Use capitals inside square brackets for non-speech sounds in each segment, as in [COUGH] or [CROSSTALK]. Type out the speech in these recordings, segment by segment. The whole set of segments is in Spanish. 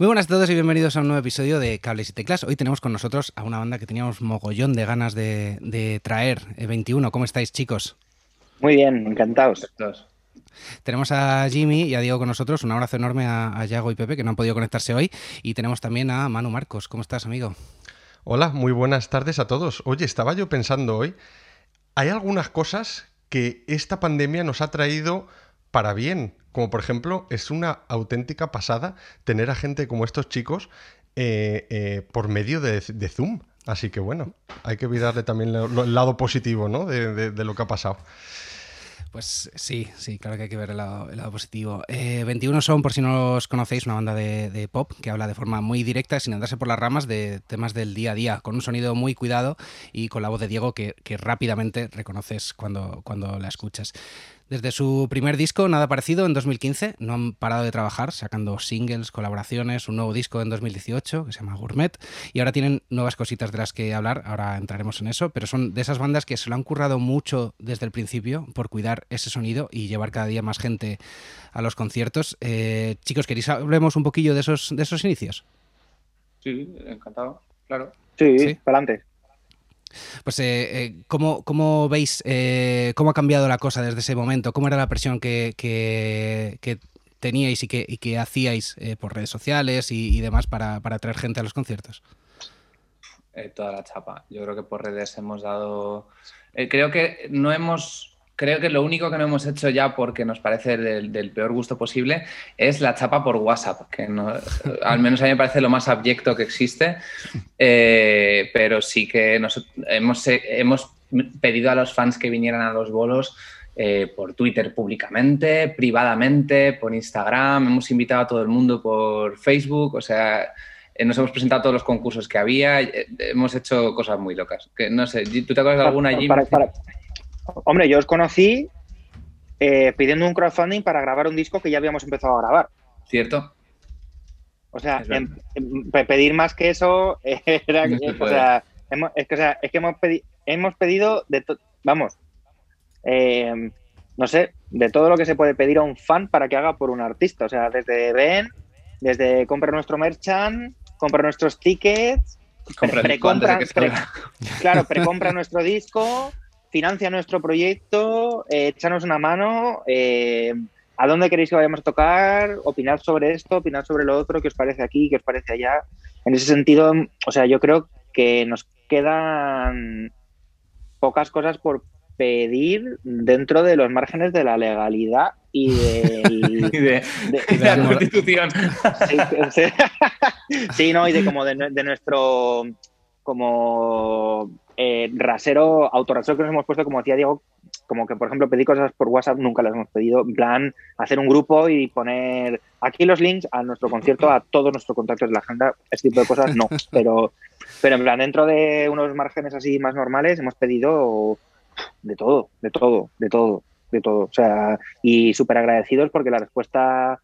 Muy buenas a todos y bienvenidos a un nuevo episodio de Cables y Teclas. Hoy tenemos con nosotros a una banda que teníamos mogollón de ganas de, traer, 21. Eh, ¿Cómo estáis, chicos? Muy bien, encantados. Tenemos a Jimmy y a Diego con nosotros. Un abrazo enorme a, Yago y Pepe, que no han podido conectarse hoy. Y tenemos también a Manu Marcos. ¿Cómo estás, amigo? Hola, muy buenas tardes a todos. Oye, estaba yo pensando hoy, hay algunas cosas que esta pandemia nos ha traído para bien. Como por ejemplo, es una auténtica pasada tener a gente como estos chicos eh, eh, por medio de, Zoom. Así que bueno, hay que olvidarle también el lado positivo ¿no? de, lo que ha pasado. Pues sí, sí, claro que hay que ver el lado, positivo. 21 eh, son, por si no los conocéis, una banda de, pop que habla de forma muy directa, sin andarse por las ramas, de temas del día a día, con un sonido muy cuidado y con la voz de Diego que, que rápidamente reconoces cuando, cuando la escuchas. Desde su primer disco, Nada Parecido, en 2015, no han parado de trabajar, sacando singles, colaboraciones, un nuevo disco en 2018 que se llama Gourmet, y ahora tienen nuevas cositas de las que hablar, ahora entraremos en eso, pero son de esas bandas que se lo han currado mucho desde el principio por cuidar ese sonido y llevar cada día más gente a los conciertos. Eh, chicos, ¿queréis hablemos un poquillo de esos, de esos inicios? Sí, encantado, claro. Sí, ¿Sí? para adelante. Pues, eh, eh ¿cómo, veis eh, cómo ha cambiado la cosa desde ese momento? ¿Cómo era la presión que, teníais y que, y hacíais eh, por redes sociales y, demás para, para, traer gente a los conciertos? toda la chapa. Yo creo que por redes hemos dado... creo que no hemos creo que lo único que no hemos hecho ya porque nos parece del, peor gusto posible es la chapa por WhatsApp, que al menos a mí me parece lo más abyecto que existe, eh, pero sí que hemos, hemos pedido a los fans que vinieran a los bolos eh, por Twitter públicamente, privadamente, por Instagram, hemos invitado a todo el mundo por Facebook, o sea, eh, nos hemos presentado todos los concursos que había, hemos hecho cosas muy locas. Que, no sé, ¿tú te acuerdas de alguna, allí? Hombre, yo os conocí eh, pidiendo un crowdfunding para grabar un disco que ya habíamos empezado a grabar. ¿Cierto? O sea, pedir más que eso [LAUGHS] era, o sea, hemos, es que, o sea, es que hemos, hemos pedido de vamos, eh, no sé, de todo lo que se puede pedir a un fan para que haga por un artista. O sea, desde ven, desde compra nuestro merchant, compra nuestros tickets, precompra, claro, [LAUGHS] precompra nuestro disco, financia nuestro proyecto, eh, échanos una mano, eh, a dónde queréis que vayamos a tocar, opinar sobre esto, opinar sobre lo otro, qué os parece aquí, qué os parece allá. En ese sentido, o sea, yo creo que nos quedan pocas cosas por pedir dentro de los márgenes de la legalidad y, de, [LAUGHS] la constitución. [LAUGHS] Sí, no, y de como de nuestro como eh, rasero, autorrasero que nos hemos puesto, como decía Diego, como que, por ejemplo, pedir cosas por WhatsApp nunca las hemos pedido. En plan, hacer un grupo y poner aquí los links a nuestro concierto, a todos nuestros contactos de la agenda, ese tipo de cosas no. [LAUGHS] Pero, pero en plan, dentro de unos márgenes así más normales, hemos pedido de todo, de todo, de todo, de todo. O sea, y súper agradecidos porque la respuesta.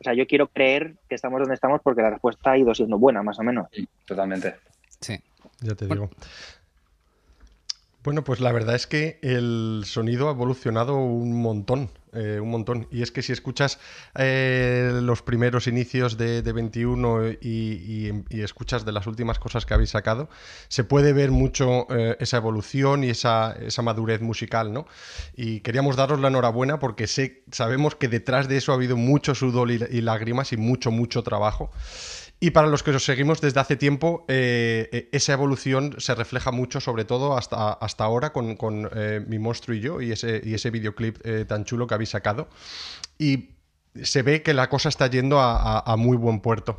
O sea, yo quiero creer que estamos donde estamos porque la respuesta ha ido siendo buena, más o menos. totalmente. Sí. Ya te digo. Bueno, pues la verdad es que el sonido ha evolucionado un montón, eh, un montón. Y es que si escuchas eh, los primeros inicios de, 21 y, escuchas de las últimas cosas que habéis sacado, se puede ver mucho eh, esa evolución y esa, madurez musical, ¿no? Y queríamos daros la enhorabuena porque sabemos que detrás de eso ha habido mucho sudor y lágrimas y mucho, mucho trabajo. Y para los que os seguimos desde hace tiempo, eh, eh, esa evolución se refleja mucho, sobre todo hasta, hasta ahora, con, eh, Mi Monstruo y yo y ese, y ese videoclip tan chulo que habéis sacado. Y se ve que la cosa está yendo a, muy buen puerto.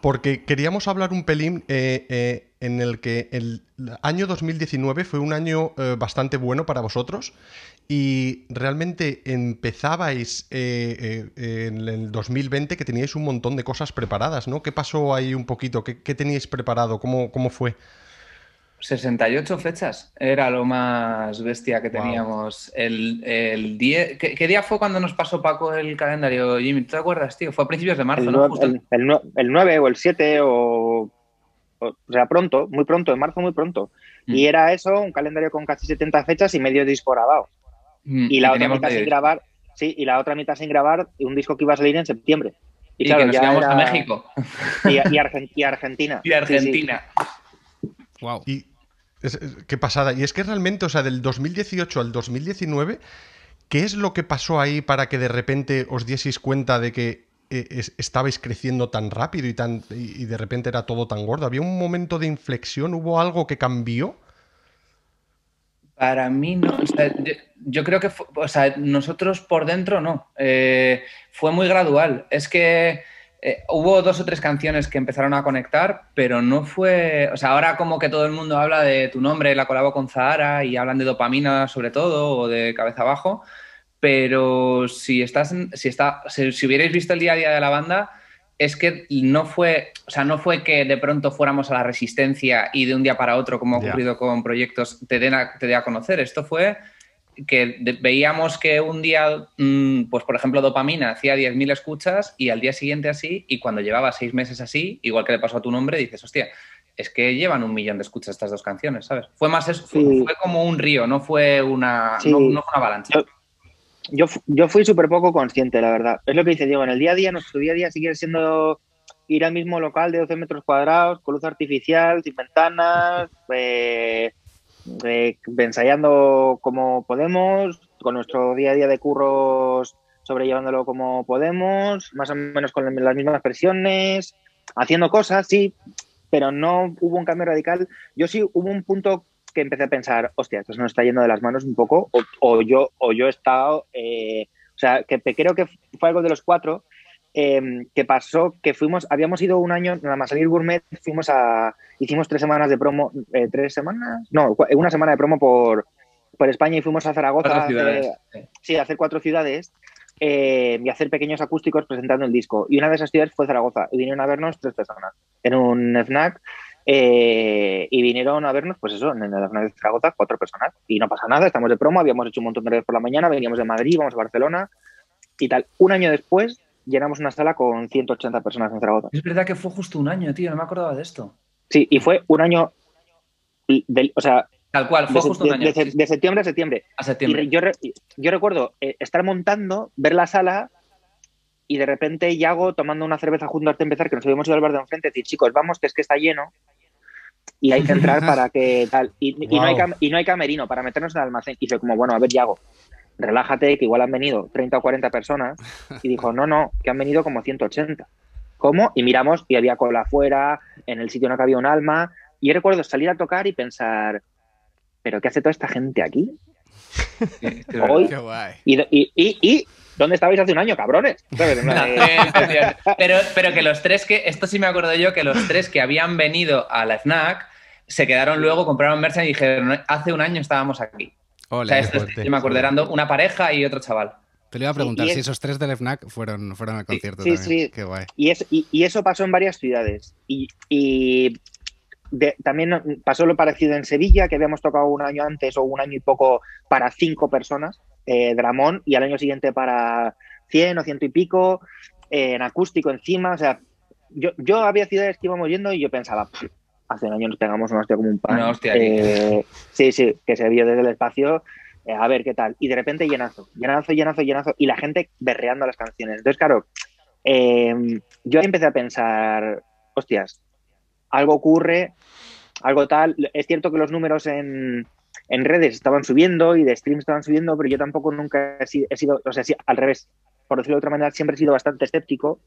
Porque queríamos hablar un pelín en el que el año 2019 fue un año bastante bueno para vosotros y realmente empezabais eh, eh, en el 2020 que teníais un montón de cosas preparadas, ¿no? ¿Qué pasó ahí un poquito? ¿Qué, teníais preparado? ¿Cómo, ¿Cómo, fue? 68 fechas era lo más bestia que teníamos. El, el ¿qué, día fue cuando nos pasó Paco el calendario, Jimmy? ¿Te acuerdas, tío? Fue a principios de marzo, el ¿no? El, 9 o el 7 o, o, sea, pronto, muy pronto, en marzo muy pronto. Y mm. era eso, un calendario con casi 70 fechas y medio disco grabado. Mm, y la otra mitad sin grabar, sí, y la otra mitad sin grabar, un disco que iba a salir en septiembre. Y, que nos íbamos a México. Y, Argentina. Y Argentina. Wow. Y qué pasada. Y es que realmente, o sea, del 2018 al 2019, ¿qué es lo que pasó ahí para que de repente os dieseis cuenta de que eh, estabais creciendo tan rápido y, tan, y de repente era todo tan gordo? ¿Había un momento de inflexión? ¿Hubo algo que cambió? Para mí no. yo, creo que, o sea, nosotros por dentro no. Eh, fue muy gradual. Es que eh, hubo dos o tres canciones que empezaron a conectar, pero no fue. O sea, ahora como que todo el mundo habla de tu nombre, la colabo con Zahara y hablan de dopamina sobre todo o de cabeza abajo. Pero si estás, si está, si hubierais visto el día a día de la banda, es que no fue, o sea, no fue que de pronto fuéramos a la resistencia y de un día para otro, como ha ocurrido con proyectos, te den a, te dé a conocer. Esto fue que veíamos que un día, mm, pues por ejemplo, Dopamina hacía 10.000 escuchas y al día siguiente así, y cuando llevaba seis meses así, igual que le pasó a tu nombre, dices, hostia, es que llevan un millón de escuchas estas dos canciones, ¿sabes? Fue más eso, fue, como un río, no fue una, no, fue una avalancha yo, yo fui súper poco consciente, la verdad. Es lo que dice Diego, en el día a día, nuestro día a día sigue siendo ir al mismo local de 12 metros cuadrados, con luz artificial, sin ventanas, [LAUGHS] eh, eh, ensayando como podemos, con nuestro día a día de curros sobrellevándolo como podemos, más o menos con las mismas presiones, haciendo cosas, sí, pero no hubo un cambio radical. Yo sí hubo un punto que empecé a pensar, hostia, esto se nos está yendo de las manos un poco, o, yo, o yo he estado, eh, o sea, que creo que fue algo de los cuatro, em, que pasó que fuimos, habíamos ido un año, nada más salir gourmet, fuimos a, hicimos tres semanas de promo, eh, tres semanas, no, una semana de promo por, por España y fuimos a Zaragoza, sí, a hacer cuatro ciudades. Eh, y hacer pequeños acústicos presentando el disco. Y una de esas ciudades fue Zaragoza. Y vinieron a vernos tres personas en un FNAC eh, y vinieron a vernos, pues eso, en la zona de Zaragoza, cuatro personas. Y no pasa nada, estamos de promo, habíamos hecho un montón de veces por la mañana, veníamos de Madrid, vamos a Barcelona y tal. Un año después llenamos una sala con 180 personas en Zaragoza. Es verdad que fue justo un año, tío, no me acordaba de esto. Sí, y fue un año, o sea... Tal cual, fue justo un año. De, septiembre a septiembre. A septiembre. yo, yo recuerdo eh, estar montando, ver la sala y de repente Yago tomando una cerveza junto a empezar, que nos habíamos ido al bar de enfrente, decir, chicos, vamos, que es que está lleno y hay que entrar para que tal. Y, no hay y no hay camerino para meternos en el almacén. Y fue como, bueno, a ver, Yago, relájate, que igual han venido 30 o 40 personas. Y dijo, no, no, que han venido como 180. ¿Cómo? Y miramos y había cola afuera, en el sitio no cabía un alma. Y yo recuerdo salir a tocar y pensar, ¿pero qué hace toda esta gente aquí? [LAUGHS] Hoy. Qué guay. y, y ¿Dónde estabais hace un año, cabrones? [LAUGHS] pero, pero que los tres que, esto sí me acuerdo yo, que los tres que habían venido a la FNAC se quedaron luego, compraron merch y dijeron, hace un año estábamos aquí. o sea, esto, yo me acuerdo, eran una pareja y otro chaval. Te le iba a preguntar si esos tres del FNAC fueron, fueron al concierto sí, también. Sí, Qué guay. Y, y, eso pasó en varias ciudades. Y, también pasó lo parecido en Sevilla, que habíamos tocado un año antes o un año y poco para cinco personas eh, Dramón y al año siguiente para 100 o ciento y pico, eh, en acústico encima. O sea, yo, yo había ciudades que íbamos yendo y yo pensaba, hace un año nos pegamos una hostia como un pan. Eh, sí, sí, que se vio desde el espacio. Eh, a ver qué tal. Y de repente llenazo, llenazo, llenazo, llenazo. Y la gente berreando las canciones. Entonces, claro, yo empecé a pensar, hostias, algo ocurre, algo tal. Es cierto que los números en, en redes estaban subiendo y de streams estaban subiendo, pero yo tampoco nunca he sido, o sea, sí, al revés, por decirlo de otra manera, siempre he sido bastante escéptico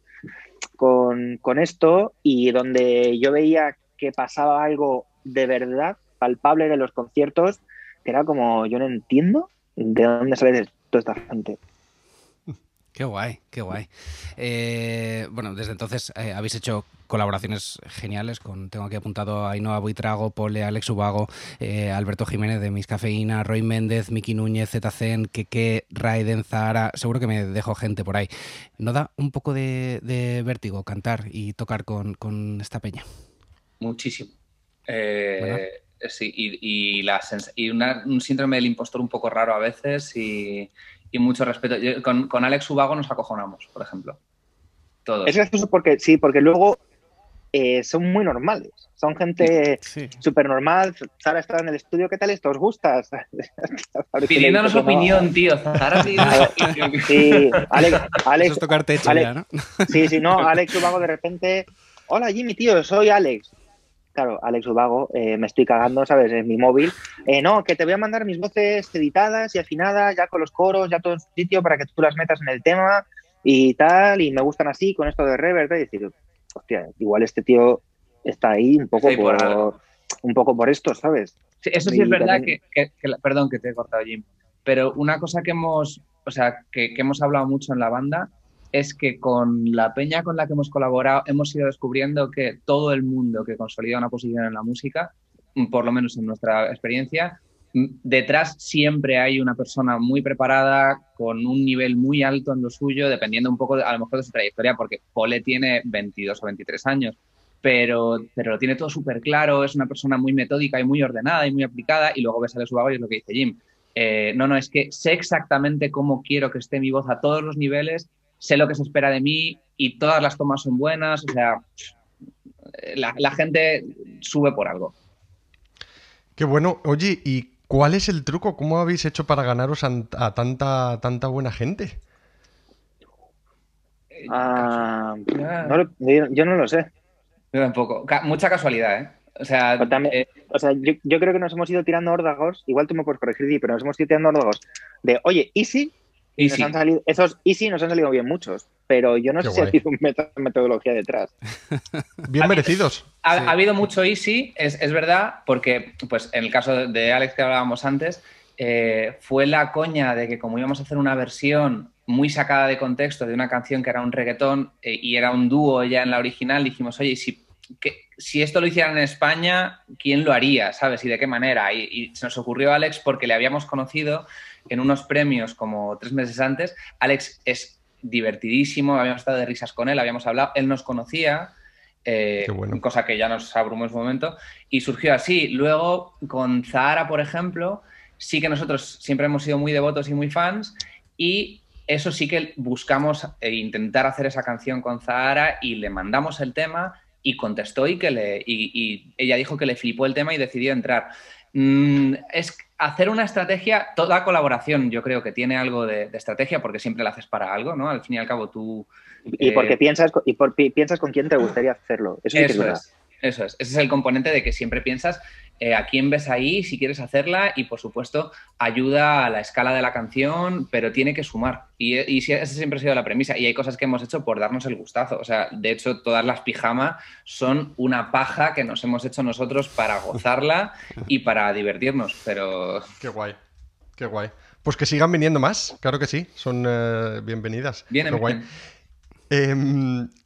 con, con esto y donde yo veía que pasaba algo de verdad palpable en los conciertos, que era como, yo no entiendo de dónde sale toda esta gente. Qué guay, qué guay. Eh, bueno, desde entonces eh, habéis hecho colaboraciones geniales con, tengo aquí apuntado a Ainhoa Buitrago, Pole, Alex Ubago, eh, Alberto Jiménez de Mis Cafeína, Roy Méndez, Miki Núñez, Zetacen, Keke, Raiden, Zahara, seguro que me dejo gente por ahí. ¿No da un poco de, vértigo cantar y tocar con, esta peña? Muchísimo. Sí, y, y un síndrome del impostor un poco raro a veces y, y mucho respeto. con, con, Alex Ubago nos acojonamos, por ejemplo. Todos. Es gracioso porque, sí, porque luego eh, son muy normales. Son gente súper normal. Sara está en el estudio, ¿qué tal esto? ¿Os gusta? [LAUGHS] Pidiéndonos opinión, tío. Sara Sí, Alex. Alex Eso es tocarte ya, ¿no? Sí, sí, no. Alex Ubago de repente. Hola Jimmy, tío, soy Alex. Claro, Alex Ubago, eh, me estoy cagando, ¿sabes? En mi móvil. Eh, no, que te voy a mandar mis voces editadas y afinadas, ya con los coros, ya todo en su sitio, para que tú las metas en el tema y tal, y me gustan así, con esto de reverb, y decir, hostia, igual este tío está ahí un poco por, un poco por esto, ¿sabes? eso sí es verdad que, perdón que te he cortado, Jim, pero una cosa que hemos, o sea, que, hemos hablado mucho en la banda es que con la peña con la que hemos colaborado hemos ido descubriendo que todo el mundo que consolida una posición en la música, por lo menos en nuestra experiencia, detrás siempre hay una persona muy preparada, con un nivel muy alto en lo suyo, dependiendo un poco, a lo mejor, de su trayectoria, porque Pole tiene 22 o 23 años pero, pero lo tiene todo súper claro, es una persona muy metódica y muy ordenada y muy aplicada, y luego ves a su y es lo que dice Jim. Eh, no, no, es que sé exactamente cómo quiero que esté mi voz a todos los niveles, sé lo que se espera de mí y todas las tomas son buenas, o sea, la, gente sube por algo. Qué bueno. Oye, ¿y cuál es el truco? ¿Cómo habéis hecho para ganaros a, tanta, tanta buena gente? Ah, yo no lo sé. Yo tampoco. mucha casualidad, ¿eh? O sea, eh, o sea yo, creo que nos hemos ido tirando órdagos, igual tú me puedes corregir, pero nos hemos ido tirando órdagos de, oye, easy, Nos han salido, esos easy nos han salido bien muchos, pero yo no sé si ha habido una metodología detrás. [LAUGHS] bien merecidos. Ha, habido mucho easy, es, es, verdad, porque pues en el caso de Alex que hablábamos antes, eh, fue la coña de que como íbamos a hacer una versión muy sacada de contexto de una canción que era un reggaetón eh, y era un dúo ya en la original, dijimos, oye, si, si esto lo hicieran en España, ¿quién lo haría? ¿Sabes? ¿Y de qué manera? Y, se nos ocurrió a Alex porque le habíamos conocido en unos premios como tres meses antes. Alex es divertidísimo, habíamos estado de risas con él, habíamos hablado, él nos conocía. Eh, cosa que ya nos abrumó en su momento, y surgió así. Luego, con Zahara, por ejemplo, sí que nosotros siempre hemos sido muy devotos y muy fans, y eso sí que buscamos eh, intentar hacer esa canción con Zahara y le mandamos el tema y contestó y que le y, ella dijo que le flipó el tema y decidió entrar. Mm, es hacer una estrategia, toda colaboración yo creo que tiene algo de, estrategia porque siempre la haces para algo, ¿no? Al fin y al cabo tú... Y porque eh, piensas, y piensas con quién te gustaría hacerlo. Eso, es, eso es. Ese es el componente de que siempre piensas eh, a quién ves ahí, si quieres hacerla y por supuesto ayuda a la escala de la canción, pero tiene que sumar. Y, y esa siempre ha sido la premisa. Y hay cosas que hemos hecho por darnos el gustazo. O sea, de hecho, todas las pijamas son una paja que nos hemos hecho nosotros para gozarla y para divertirnos. Pero. Qué guay. Qué guay. Pues que sigan viniendo más, claro que sí, son eh, bienvenidas. Bien, guay.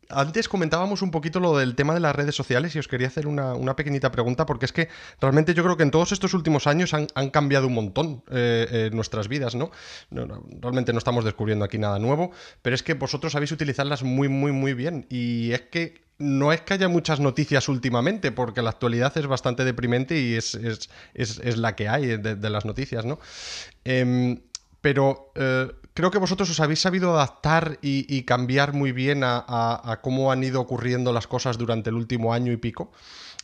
Antes comentábamos un poquito lo del tema de las redes sociales y os quería hacer una, pequeñita pregunta porque es que realmente yo creo que en todos estos últimos años han, cambiado un montón eh, eh, nuestras vidas, ¿no? Realmente no estamos descubriendo aquí nada nuevo, pero es que vosotros sabéis utilizarlas muy, muy, muy bien y es que no es que haya muchas noticias últimamente, porque la actualidad es bastante deprimente y es, la que hay de, las noticias, ¿no? Em, pero eh, creo que vosotros os habéis sabido adaptar y, cambiar muy bien a, cómo han ido ocurriendo las cosas durante el último año y pico.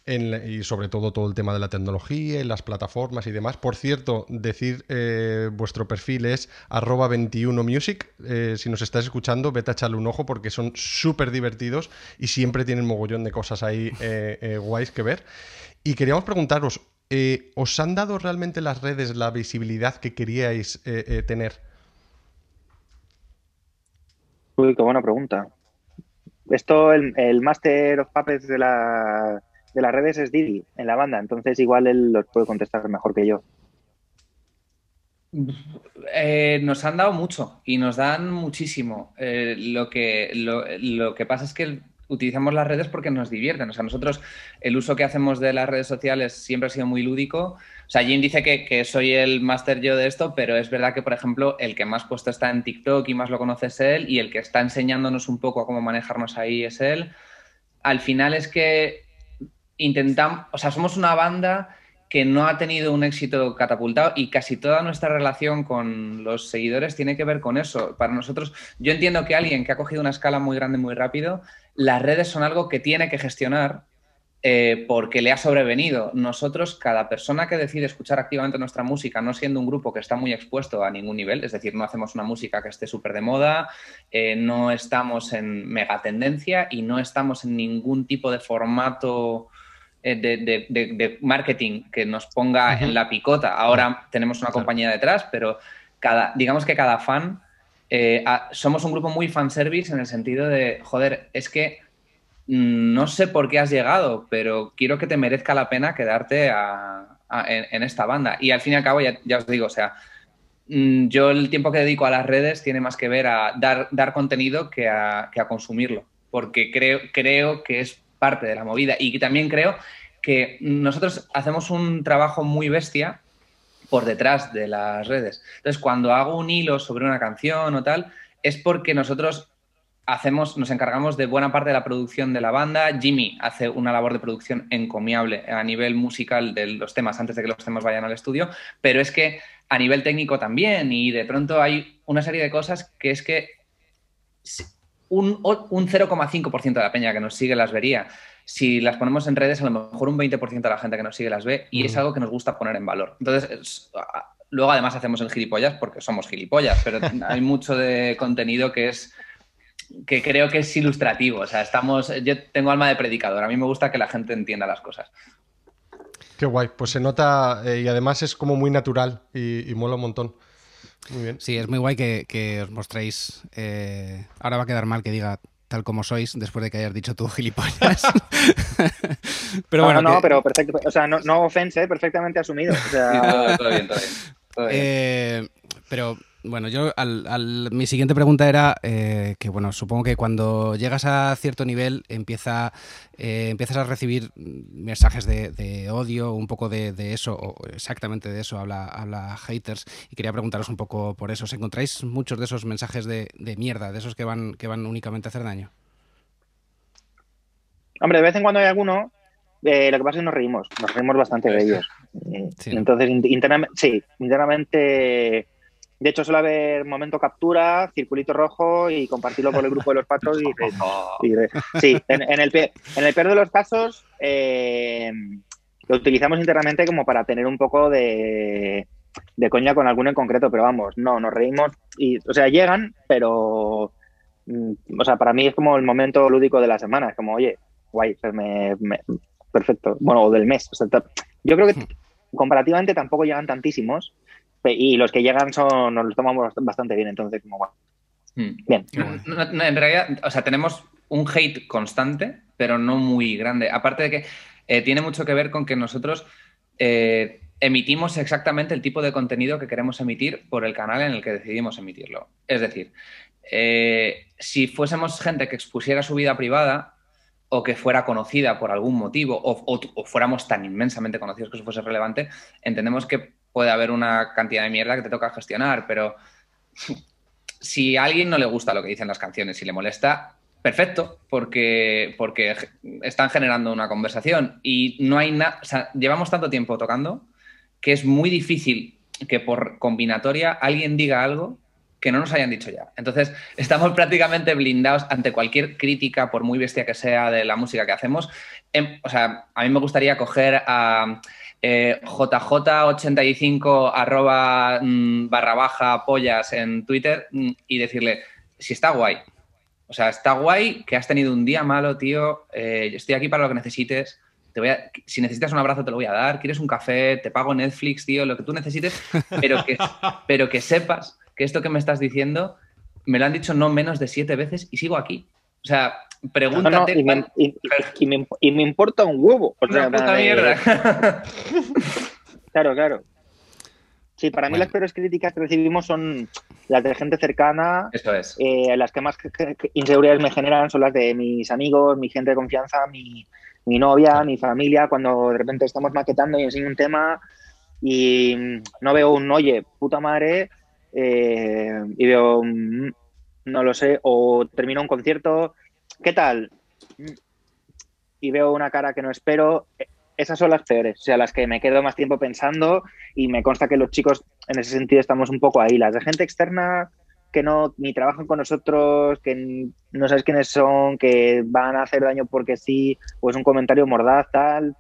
y sobre todo todo el tema de la tecnología las plataformas y demás. Por cierto, decir eh, vuestro perfil es arroba 21music. Eh, si nos estás escuchando, vete a echarle un ojo porque son súper divertidos y siempre tienen mogollón de cosas ahí eh, guays que ver. Y queríamos preguntaros, ¿os han dado realmente las redes la visibilidad que queríais tener? Uy, qué buena pregunta. Esto, el, el Master of Puppets de, la, de las redes es Didi en la banda, entonces igual él los puede contestar mejor que yo. Eh, nos han dado mucho y nos dan muchísimo. Eh, lo, que, lo, lo, que pasa es que utilizamos las redes porque nos divierten. O sea, nosotros el uso que hacemos de las redes sociales siempre ha sido muy lúdico. O sea, Jim dice que, soy el máster yo de esto, pero es verdad que, por ejemplo, el que más puesto está en TikTok y más lo conoce es él, y el que está enseñándonos un poco a cómo manejarnos ahí es él. Al final es que intentamos, o sea, somos una banda que no ha tenido un éxito catapultado y casi toda nuestra relación con los seguidores tiene que ver con eso. Para nosotros, yo entiendo que alguien que ha cogido una escala muy grande muy rápido, las redes son algo que tiene que gestionar eh, porque le ha sobrevenido. Nosotros, cada persona que decide escuchar activamente nuestra música, no siendo un grupo que está muy expuesto a ningún nivel, es decir, no hacemos una música que esté súper de moda, eh, no estamos en megatendencia y no estamos en ningún tipo de formato eh, de, marketing que nos ponga en la picota. Ahora tenemos una compañía detrás, pero cada, digamos que cada fan, eh, somos un grupo muy fanservice en el sentido de, joder, es que mm, no sé por qué has llegado, pero quiero que te merezca la pena quedarte en, esta banda. Y al fin y al cabo, ya, os digo, o sea, mm, yo el tiempo que dedico a las redes tiene más que ver a dar, dar contenido que a, que a consumirlo, porque creo, creo que es parte de la movida. Y también creo que nosotros hacemos un trabajo muy bestia por detrás de las redes. Entonces, cuando hago un hilo sobre una canción o tal, es porque nosotros hacemos, nos encargamos de buena parte de la producción de la banda. Jimmy hace una labor de producción encomiable a nivel musical de los temas antes de que los temas vayan al estudio, pero es que a nivel técnico también y de pronto hay una serie de cosas que es que un, un 0,5% de la peña que nos sigue las vería. Si las ponemos en redes, a lo mejor un 20% de la gente que nos sigue las ve y es algo que nos gusta poner en valor. Entonces, luego además hacemos el gilipollas porque somos gilipollas, pero [LAUGHS] hay mucho de contenido que es que creo que es ilustrativo. O sea, estamos, yo tengo alma de predicador. A mí me gusta que la gente entienda las cosas. Qué guay. Pues se nota eh, y además es como muy natural y mola un montón. Muy bien. Sí, es muy guay que, os mostréis. Eh, ahora va a quedar mal que diga tal como sois después de que hayas dicho tú [LAUGHS] gilipollas. [LAUGHS] pero bueno, no, pero perfecto. O sea, no, no ofense, perfectamente asumido. O sea... [LAUGHS] todo, bien, todo bien. Eh, pero bueno, yo al, mi siguiente pregunta era eh, que, bueno, supongo que cuando llegas a cierto nivel empieza, eh, empiezas a recibir mensajes de, odio, un poco de, eso, o exactamente de eso habla, habla haters, y quería preguntaros un poco por eso. ¿Os encontráis muchos de esos mensajes de, mierda, de esos que van, que van únicamente a hacer daño? Hombre, de vez en cuando hay alguno, eh, lo que pasa es que nos reímos, nos reímos bastante de ellos. Entonces, internamente, sí, internamente de hecho, suele haber momento captura, circulito rojo y compartirlo por el grupo de los patos. Y, [LAUGHS] sí, en, el, en el peor de los casos, eh, lo utilizamos internamente como para tener un poco de, de coña con alguno en concreto, pero vamos, no, nos reímos. y O sea, llegan, pero. Mm, o sea, para mí es como el momento lúdico de la semana. Es como, oye, guay, perfecto. Bueno, o del mes. yo creo que hmm. comparativamente tampoco llegan tantísimos y los que llegan son, nos los tomamos bastante bien, entonces como bueno. Hmm. Bien. en realidad, o sea, tenemos un hate constante, pero no muy grande. Aparte de que eh, tiene mucho que ver con que nosotros eh, emitimos exactamente el tipo de contenido que queremos emitir por el canal en el que decidimos emitirlo. Es decir, eh, si fuésemos gente que expusiera su vida privada o que fuera conocida por algún motivo o, o fuéramos tan inmensamente conocidos que eso fuese relevante, entendemos que puede haber una cantidad de mierda que te toca gestionar, pero si a alguien no le gusta lo que dicen las canciones y le molesta, perfecto, porque, porque están generando una conversación y no hay nada, o sea, llevamos tanto tiempo tocando que es muy difícil que por combinatoria alguien diga algo que no nos hayan dicho ya. Entonces, estamos [LAUGHS] prácticamente blindados ante cualquier crítica, por muy bestia que sea, de la música que hacemos. Em, o sea, a mí me gustaría coger a eh, JJ85 arroba mm, barra baja pollas en Twitter mm, y decirle si está guay. O sea, está guay que has tenido un día malo, tío. Eh, estoy aquí para lo que necesites. Te voy a, si necesitas un abrazo, te lo voy a dar. ¿Quieres un café? Te pago Netflix, tío, lo que tú necesites. Pero que, [LAUGHS] pero que sepas que esto que me estás diciendo me lo han dicho no menos de siete veces y sigo aquí. O sea, pregúntate. y, me, importa un huevo. Una puta mierda. claro, claro. Sí, para mí las peores críticas que recibimos son las de gente cercana. Eso es. Eh, las que más inseguridades me generan son las de mis amigos, mi gente de confianza, mi, novia, mi familia. Cuando de repente estamos maquetando y enseño un tema y no veo un oye, puta madre, eh, y veo, mm, no lo sé, o termino un concierto ¿qué tal? Y veo una cara que no espero. esas son las peores, o sea, las que me quedo más tiempo pensando y me consta que los chicos en ese sentido estamos un poco ahí. Las de gente externa que no ni trabajan con nosotros, que no sabes quiénes son, que van a hacer daño porque sí, o es un comentario mordaz, tal.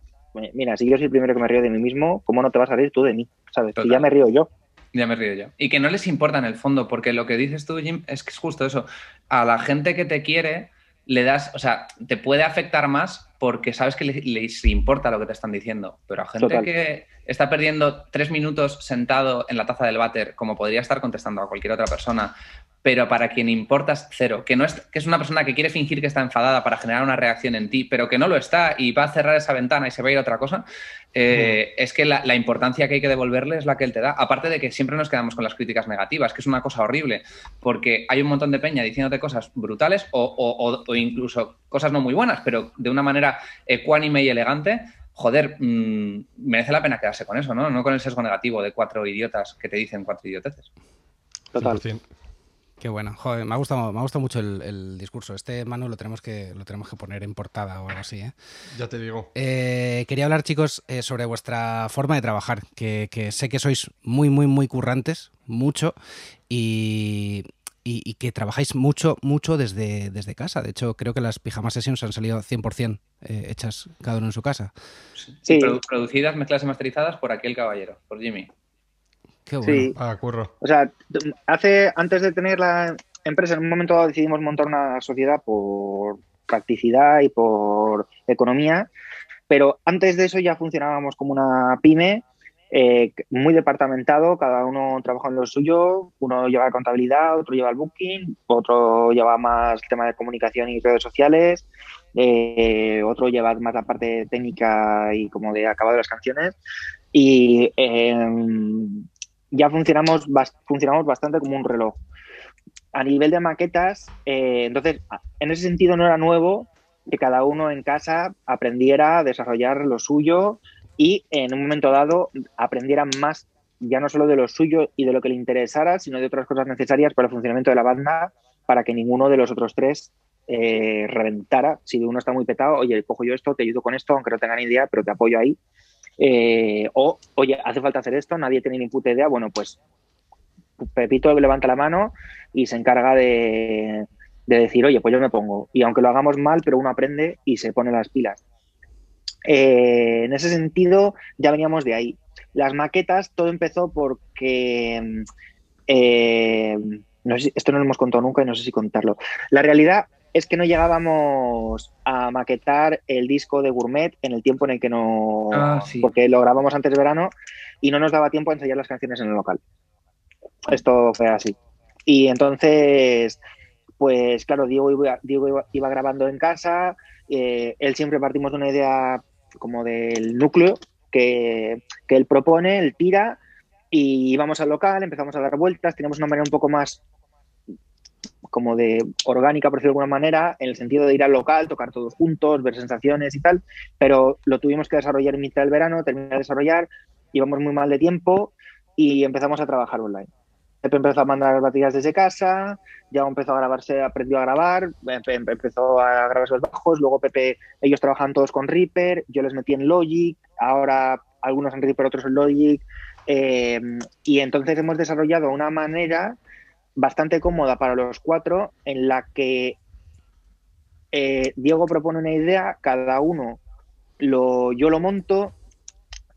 Mira, si yo soy el primero que me río de mí mismo, ¿cómo no te vas a reír tú de mí? ¿Sabes? Si ya me río yo. Ya me río yo. Y que no les importa en el fondo, porque lo que dices tú, Jim, es que es justo eso. A la gente que te quiere, le das, o sea, te puede afectar más porque sabes que les, importa lo que te están diciendo. Pero a gente que está perdiendo tres minutos sentado en la taza del váter, como podría estar contestando a cualquier otra persona, pero para quien importas cero, que no es, que es una persona que quiere fingir que está enfadada para generar una reacción en ti, pero que no lo está y va a cerrar esa ventana y se va a ir a otra cosa, eh, es que la, importancia que hay que devolverle es la que él te da. Aparte de que siempre nos quedamos con las críticas negativas, que es una cosa horrible, porque hay un montón de peña diciéndote cosas brutales o, incluso cosas no muy buenas, pero de una manera ecuánime y elegante. Joder, mm, merece la pena quedarse con eso, ¿no? No con el sesgo negativo de cuatro idiotas que te dicen cuatro idioteces. Total. Qué bueno. Joder, me ha gustado, me ha gustado mucho el, discurso. Este Manu lo tenemos que lo tenemos que poner en portada o algo así. ¿eh? Ya te digo. Eh, quería hablar, chicos, eh, sobre vuestra forma de trabajar. Que, sé que sois muy, muy, muy currantes, mucho, y, que trabajáis mucho, mucho desde, desde casa. De hecho, creo que las pijamas sessions han salido 100% hechas cada uno en su casa. Sí. Producidas, mezcladas y masterizadas por aquel caballero, por Jimmy. Sí. Ah, O sea, hace, antes de tener la empresa, en un momento decidimos montar una sociedad por practicidad y por economía, pero antes de eso ya funcionábamos como una pyme, eh, muy departamentado, cada uno trabaja en lo suyo, uno lleva la contabilidad, otro lleva el booking, otro lleva más el tema de comunicación y redes sociales, eh, otro lleva más la parte técnica y como de acabado de las canciones. Y em, ya funcionamos, funcionamos bastante como un reloj. A nivel de maquetas, eh, entonces, en ese sentido no era nuevo que cada uno en casa aprendiera a desarrollar lo suyo y en un momento dado aprendiera más ya no solo de lo suyo y de lo que le interesara, sino de otras cosas necesarias para el funcionamiento de la banda, para que ninguno de los otros tres eh, reventara. Si uno está muy petado, oye, cojo yo esto, te ayudo con esto, aunque no tenga ni idea, pero te apoyo ahí. Eh, o, oye, hace falta hacer esto, nadie tiene ni puta idea, bueno, pues Pepito levanta la mano y se encarga de, decir, oye, pues yo me pongo. Y aunque lo hagamos mal, pero uno aprende y se pone las pilas. Eh, en ese sentido, ya veníamos de ahí. Las maquetas, todo empezó porque... Eh, esto no lo hemos contado nunca y no sé si contarlo. La realidad es que no llegábamos a maquetar el disco de Gourmet en el tiempo en el que no... Ah, porque lo grabamos antes de verano y no nos daba tiempo a ensayar las canciones en el local. Esto fue así. Y entonces, pues claro, Diego iba, iba, grabando en casa, eh, él siempre partimos de una idea como del núcleo que, que él propone, él tira y íbamos al local, empezamos a dar vueltas, teníamos una manera un poco más como de orgánica, por decirlo de alguna manera, en el sentido de ir al local, tocar todos juntos, ver sensaciones y tal, pero lo tuvimos que desarrollar en mitad del verano, terminar de desarrollar, íbamos muy mal de tiempo y empezamos a trabajar online. Pepe empezó a mandar baterías desde casa, ya empezó a grabarse, aprendió a grabar, empezó a grabarse los bajos, luego Pepe, ellos trabajan todos con Reaper, yo les metí en Logic, ahora algunos en Reaper, otros en Logic, eh, y entonces hemos desarrollado una manera bastante cómoda para los cuatro en la que eh, Diego propone una idea, cada uno lo, yo lo monto,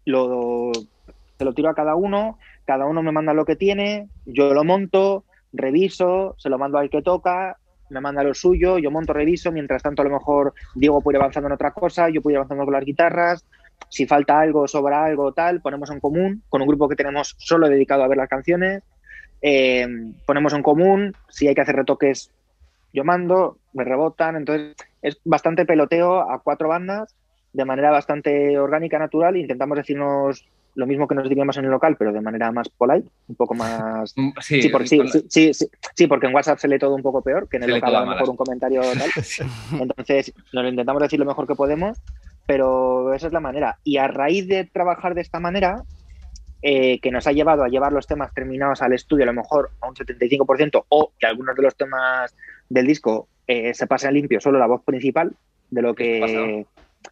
lo, se lo tiro a cada uno, cada uno me manda lo que tiene, yo lo monto, reviso, se lo mando al que toca, me manda lo suyo, yo monto, reviso, mientras tanto a lo mejor Diego puede ir avanzando en otra cosa, yo puedo ir avanzando con las guitarras, si falta algo, sobra algo, tal, ponemos en común con un grupo que tenemos solo dedicado a ver las canciones eh, ponemos en común, si hay que hacer retoques, yo mando, me rebotan, entonces es bastante peloteo a cuatro bandas de manera bastante orgánica, natural, intentamos decirnos lo mismo que nos diríamos en el local, pero de manera más polite, un poco más... Mm, sí, sí, sí, porque en WhatsApp se lee todo un poco peor, que en el local a lo mejor un comentario [LAUGHS] tal. Entonces, nos lo intentamos decir lo mejor que podemos, pero esa es la manera. Y a raíz de trabajar de esta manera, eh, que nos ha llevado a llevar los temas terminados al estudio a lo mejor a un 75% o que algunos de los temas del disco eh, se pasen limpio solo la voz principal de lo que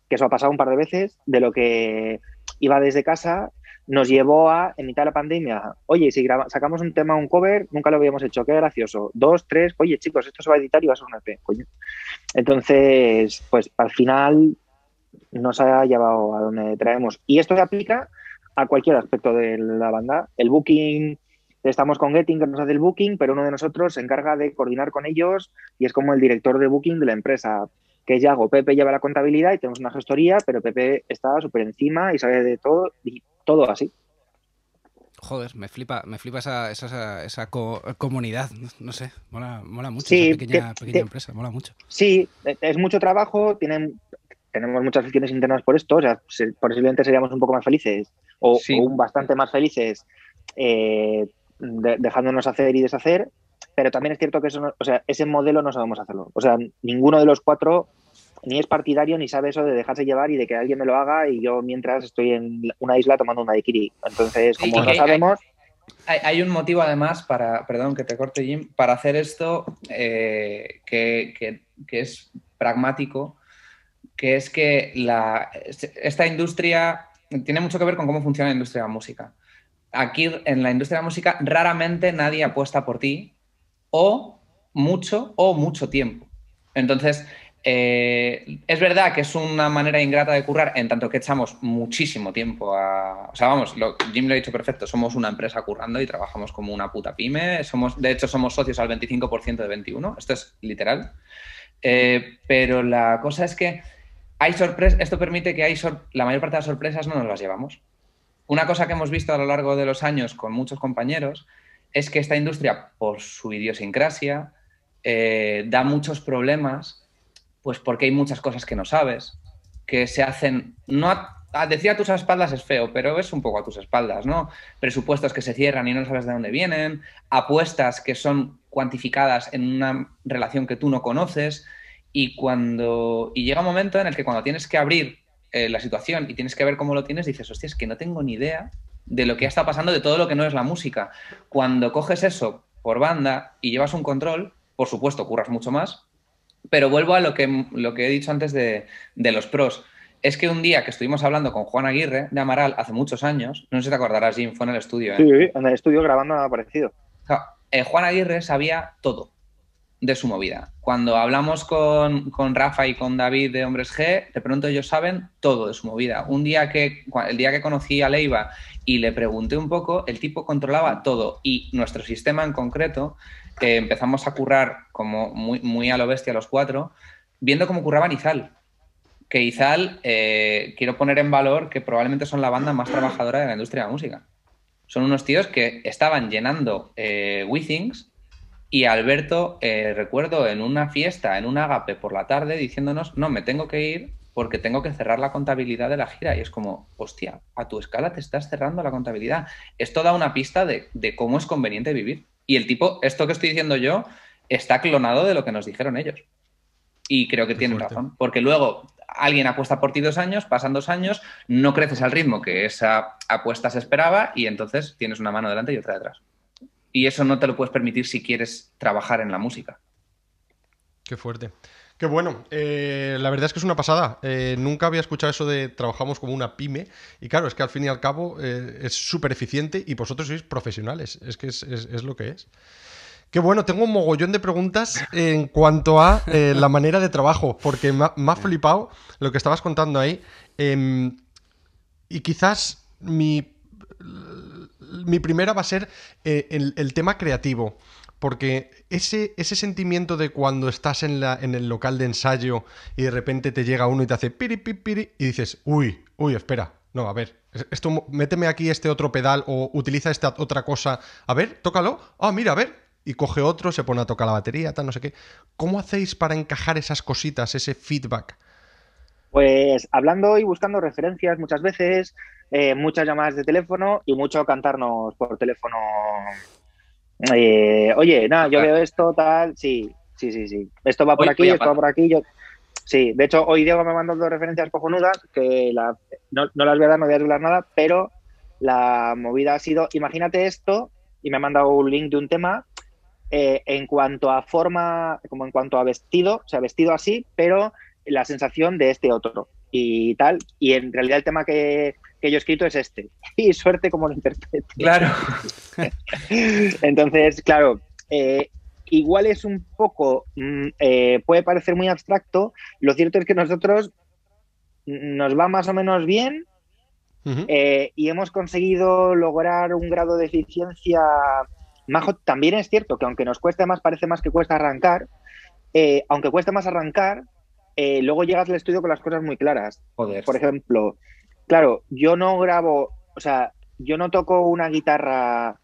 que eso ha pasado un par de veces, de lo que iba desde casa, nos llevó a, en mitad de la pandemia, oye, si sacamos un tema, un cover, nunca lo habíamos hecho, qué gracioso. Dos, tres, oye, chicos, esto se va a editar y va a ser un EP, coño. Entonces, pues al final nos ha llevado a donde traemos. Y esto se aplica a cualquier aspecto de la banda. El booking, estamos con Getting que nos hace el booking, pero uno de nosotros se encarga de coordinar con ellos y es como el director de booking de la empresa, que es Yago. Pepe lleva la contabilidad y tenemos una gestoría, pero Pepe está súper encima y sabe de todo y todo así. Joder, me flipa, me flipa esa, esa, esa comunidad, no sé, mola, mola mucho esa pequeña, pequeña empresa, mola mucho. Sí, es mucho trabajo, tienen, tenemos muchas aficiones internas por esto, o sea, posiblemente seríamos un poco más felices o, un bastante más felices eh, dejándonos hacer y deshacer, pero también es cierto que eso o sea, ese modelo no sabemos hacerlo. O sea, ninguno de los cuatro ni es partidario ni sabe eso de dejarse llevar y de que alguien me lo haga y yo mientras estoy en una isla tomando una daiquiri. Entonces, como no sabemos... Hay, un motivo además para, perdón que te corte Jim, para hacer esto eh, que, es pragmático, que es que la, esta industria tiene mucho que ver con cómo funciona la industria de la música. Aquí en la industria de la música raramente nadie apuesta por ti o mucho o mucho tiempo. Entonces, eh, es verdad que es una manera ingrata de currar, en tanto que echamos muchísimo tiempo a. O sea, vamos, Jim lo ha dicho perfecto, somos una empresa currando y trabajamos como una puta pyme. Somos, de hecho, somos socios al 25% de 21, esto es literal. Eh, pero la cosa es que hay sorpresas, esto permite que hay la mayor parte de las sorpresas no nos las llevamos. Una cosa que hemos visto a lo largo de los años con muchos compañeros es que esta industria, por su idiosincrasia, eh, da muchos problemas pues porque hay muchas cosas que no sabes, que se hacen, no a, decir a tus espaldas es feo, pero es un poco a tus espaldas, ¿no? Presupuestos que se cierran y no sabes de dónde vienen, apuestas que son cuantificadas en una relación que tú no conoces y cuando y llega un momento en el que cuando tienes que abrir eh, la situación y tienes que ver cómo lo tienes, dices, hostia, es que no tengo ni idea de lo que está pasando, de todo lo que no es la música. Cuando coges eso por banda y llevas un control, por supuesto, curras mucho más, pero vuelvo a lo que, lo que he dicho antes de, los pros. Es que un día que estuvimos hablando con Juan Aguirre de Amaral hace muchos años, no sé si te acordarás, Jim, fue en el estudio. ¿eh? Sí, en el estudio grabando nada parecido. Eh, Juan Aguirre sabía todo de su movida. Cuando hablamos con, con, Rafa y con David de Hombres G, de pronto ellos saben todo de su movida. Un día que, el día que conocí a Leiva y le pregunté un poco, el tipo controlaba todo y nuestro sistema en concreto que empezamos a currar como muy, muy a lo bestia los cuatro, viendo cómo curraba Izal. Que Izal, eh, quiero poner en valor que probablemente son la banda más trabajadora de la industria de la música. Son unos tíos que estaban llenando eh, WeThings y Alberto, eh, recuerdo en una fiesta, en un agape por la tarde, diciéndonos, no, me tengo que ir porque tengo que cerrar la contabilidad de la gira. Y es como, hostia, a tu escala te estás cerrando la contabilidad. Esto da una pista de, de cómo es conveniente vivir. Y el tipo, esto que estoy diciendo yo, está clonado de lo que nos dijeron ellos. Y creo que tienen razón, porque luego alguien apuesta por ti dos años, pasan dos años, no creces al ritmo que esa apuesta se esperaba y entonces tienes una mano delante y otra detrás. Y eso no te lo puedes permitir si quieres trabajar en la música. Qué fuerte. Qué bueno. Eh, la verdad es que es una pasada. Eh, nunca había escuchado eso de trabajamos como una pyme. Y claro, es que al fin y al cabo eh, es súper eficiente y vosotros sois profesionales. Es que es, lo que es. Qué bueno, tengo un mogollón de preguntas en cuanto a la manera de trabajo, porque me ha, flipado lo que estabas contando ahí. Em, y quizás mi, mi primera va a ser el tema creativo. Porque ese, ese sentimiento de cuando estás en, la, en el local de ensayo y de repente te llega uno y te hace piri, piri, piri, y dices, uy, uy, espera, no, a ver, esto, méteme aquí este otro pedal o utiliza esta otra cosa, a ver, tócalo, ah, mira, a ver, y coge otro, se pone a tocar la batería, tal, no sé qué. ¿Cómo hacéis para encajar esas cositas, ese feedback? Pues hablando y buscando referencias muchas veces, eh, muchas llamadas de teléfono y mucho cantarnos por teléfono eh, oye, nada, yo veo esto, tal, sí, sí, sí, sí. Esto va por aquí, esto va por aquí. Yo... Sí, de hecho, hoy Diego me mandó dos referencias cojonudas, que la... no, las voy a dar, no voy a hablar nada, pero la movida ha sido, imagínate esto, y me ha mandado un link de un tema, eh, en cuanto a forma, como en cuanto a vestido, o sea, vestido así, pero la sensación de este otro. y tal. Y en realidad el tema que, que yo he escrito es este. [LAUGHS] Y suerte como lo interprete. Claro. [LAUGHS] Entonces, claro, eh, igual es un poco, mm, eh, puede parecer muy abstracto. Lo cierto es que nosotros nos va más o menos bien eh, y hemos conseguido lograr un grado de eficiencia majo. También es cierto que aunque nos cueste más, parece más que cuesta arrancar. aunque cueste más arrancar, luego llegas al estudio con las cosas muy claras. Por ejemplo, claro, yo no grabo, o sea, yo no toco una guitarra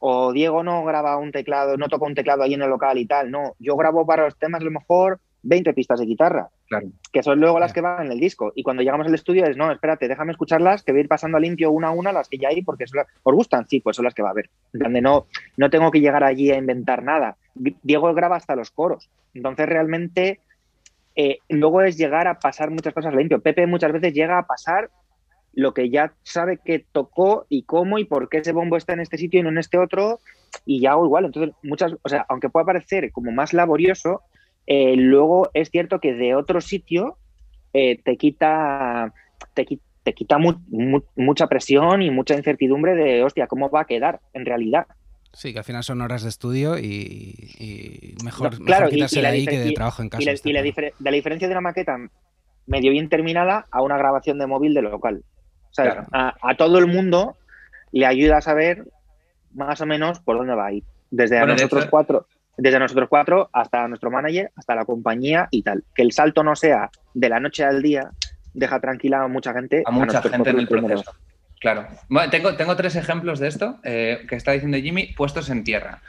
o Diego no graba un teclado, no toca un teclado ahí en el local y tal, no, yo grabo para los temas a lo mejor 20 pistas de guitarra, claro. que son luego las que van en el disco. Y cuando llegamos al estudio es, no, espérate, déjame escucharlas, que voy a ir pasando a limpio una a una las que ya hay, porque son las, ¿os gustan? Sí, pues son las que va a haber. Donde no, no tengo que llegar allí a inventar nada. Diego graba hasta los coros. Entonces realmente eh, luego es llegar a pasar muchas cosas limpio. Pepe muchas veces llega a pasar lo que ya sabe que tocó y cómo y por qué ese bombo está en este sitio y no en este otro, y ya hago igual. Entonces, muchas, o sea, aunque pueda parecer como más laborioso, eh, luego es cierto que de otro sitio eh, te quita, te, quita mucha presión y mucha incertidumbre de, hostia, ¿cómo va a quedar en realidad? Sí, que al final son horas de estudio y, mejor, quitarse de ahí que de trabajo en casa. Y, la, la diferencia de una maqueta medio bien terminada a una grabación de móvil de local a, todo el mundo le ayuda a saber más o menos por dónde va a ir. Desde nosotros cuatro, desde nosotros cuatro hasta nuestro manager, hasta la compañía y tal. Que el salto no sea de la noche al día, deja tranquila a mucha gente. A mucha gente en el proceso. Claro. tengo, tengo tres ejemplos de esto eh, que está diciendo Jimmy, puestos en tierra.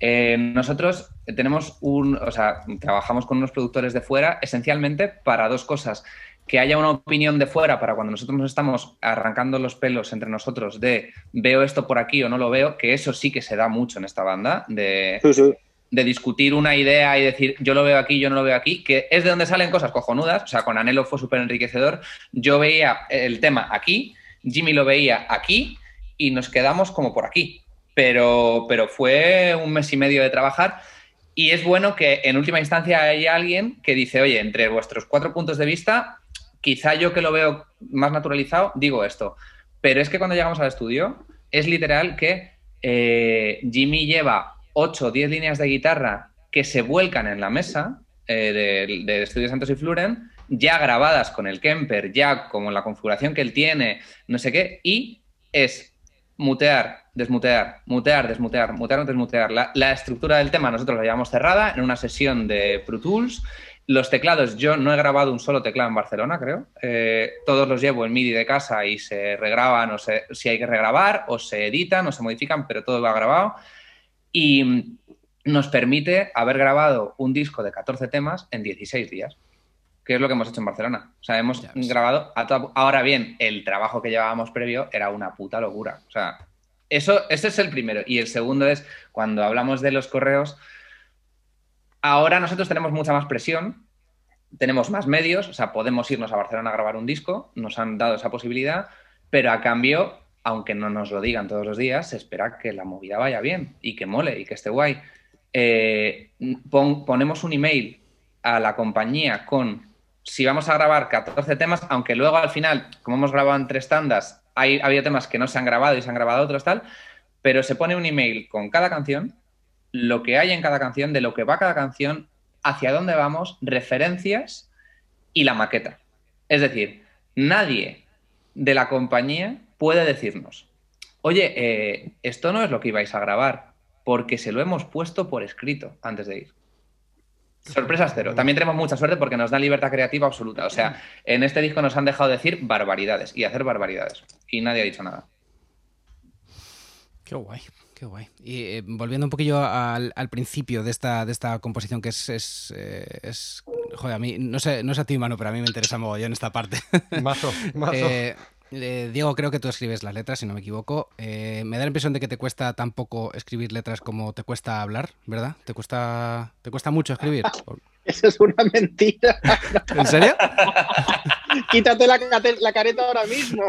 Eh, nosotros tenemos un, o sea, trabajamos con unos productores de fuera esencialmente para dos cosas que haya una opinión de fuera para cuando nosotros nos estamos arrancando los pelos entre nosotros de veo esto por aquí o no lo veo, que eso sí que se da mucho en esta banda, de, de discutir una idea y decir yo lo veo aquí, yo no lo veo aquí, que es de donde salen cosas cojonudas, o sea, con Anhelo fue súper enriquecedor, yo veía el tema aquí, Jimmy lo veía aquí y nos quedamos como por aquí, pero, pero fue un mes y medio de trabajar. Y es bueno que en última instancia haya alguien que dice, oye, entre vuestros cuatro puntos de vista, quizá yo que lo veo más naturalizado, digo esto. Pero es que cuando llegamos al estudio, es literal que eh, Jimmy lleva 8 o 10 líneas de guitarra que se vuelcan en la mesa eh, de, Estudio Santos y Fluren, ya grabadas con el Kemper, ya como la configuración que él tiene, no sé qué, y es mutear, desmutear, mutear, desmutear, mutear, desmutear. La, la estructura del tema nosotros la llevamos cerrada en una sesión de Pro Tools los teclados, yo no he grabado un solo teclado en Barcelona, creo. Eh, todos los llevo en MIDI de casa y se regraban o si hay que regrabar o se editan o se modifican, pero todo va grabado. Y nos permite haber grabado un disco de 14 temas en 16 días, que es lo que hemos hecho en Barcelona. O sea, hemos grabado Ahora bien, el trabajo que llevábamos previo era una puta locura. O sea, eso, ese es el primero. Y el segundo es, cuando hablamos de los correos, Ahora nosotros tenemos mucha más presión, tenemos más medios, o sea, podemos irnos a Barcelona a grabar un disco, nos han dado esa posibilidad, pero a cambio, aunque no nos lo digan todos los días, se espera que la movida vaya bien y que mole y que esté guay. Eh, ponemos un email a la compañía con si vamos a grabar 14 temas, aunque luego al final, como hemos grabado en tres tandas, hay, había temas que no se han grabado y se han grabado otros tal, pero se pone un email con cada canción lo que hay en cada canción, de lo que va cada canción, hacia dónde vamos, referencias y la maqueta. Es decir, nadie de la compañía puede decirnos, oye, eh, esto no es lo que ibais a grabar, porque se lo hemos puesto por escrito antes de ir. Sorpresas cero. También tenemos mucha suerte porque nos da libertad creativa absoluta. O sea, en este disco nos han dejado decir barbaridades y hacer barbaridades. Y nadie ha dicho nada. Qué guay. Qué guay. Y eh, volviendo un poquillo al, principio de esta, de esta composición, que es, es, eh, Joder, a mí, no sé, no sé a ti, mano, pero a mí me interesa mogollón esta parte. [LAUGHS] Mazo, mazo. Eh, Diego, creo que tú escribes las letras, si no me equivoco. me da la impresión de que te cuesta tan poco escribir letras como te cuesta hablar, ¿verdad? ¿Te cuesta, te cuesta mucho escribir? [LAUGHS] Eso es una mentira. [LAUGHS] ¿En serio? Quítate la, la careta ahora mismo.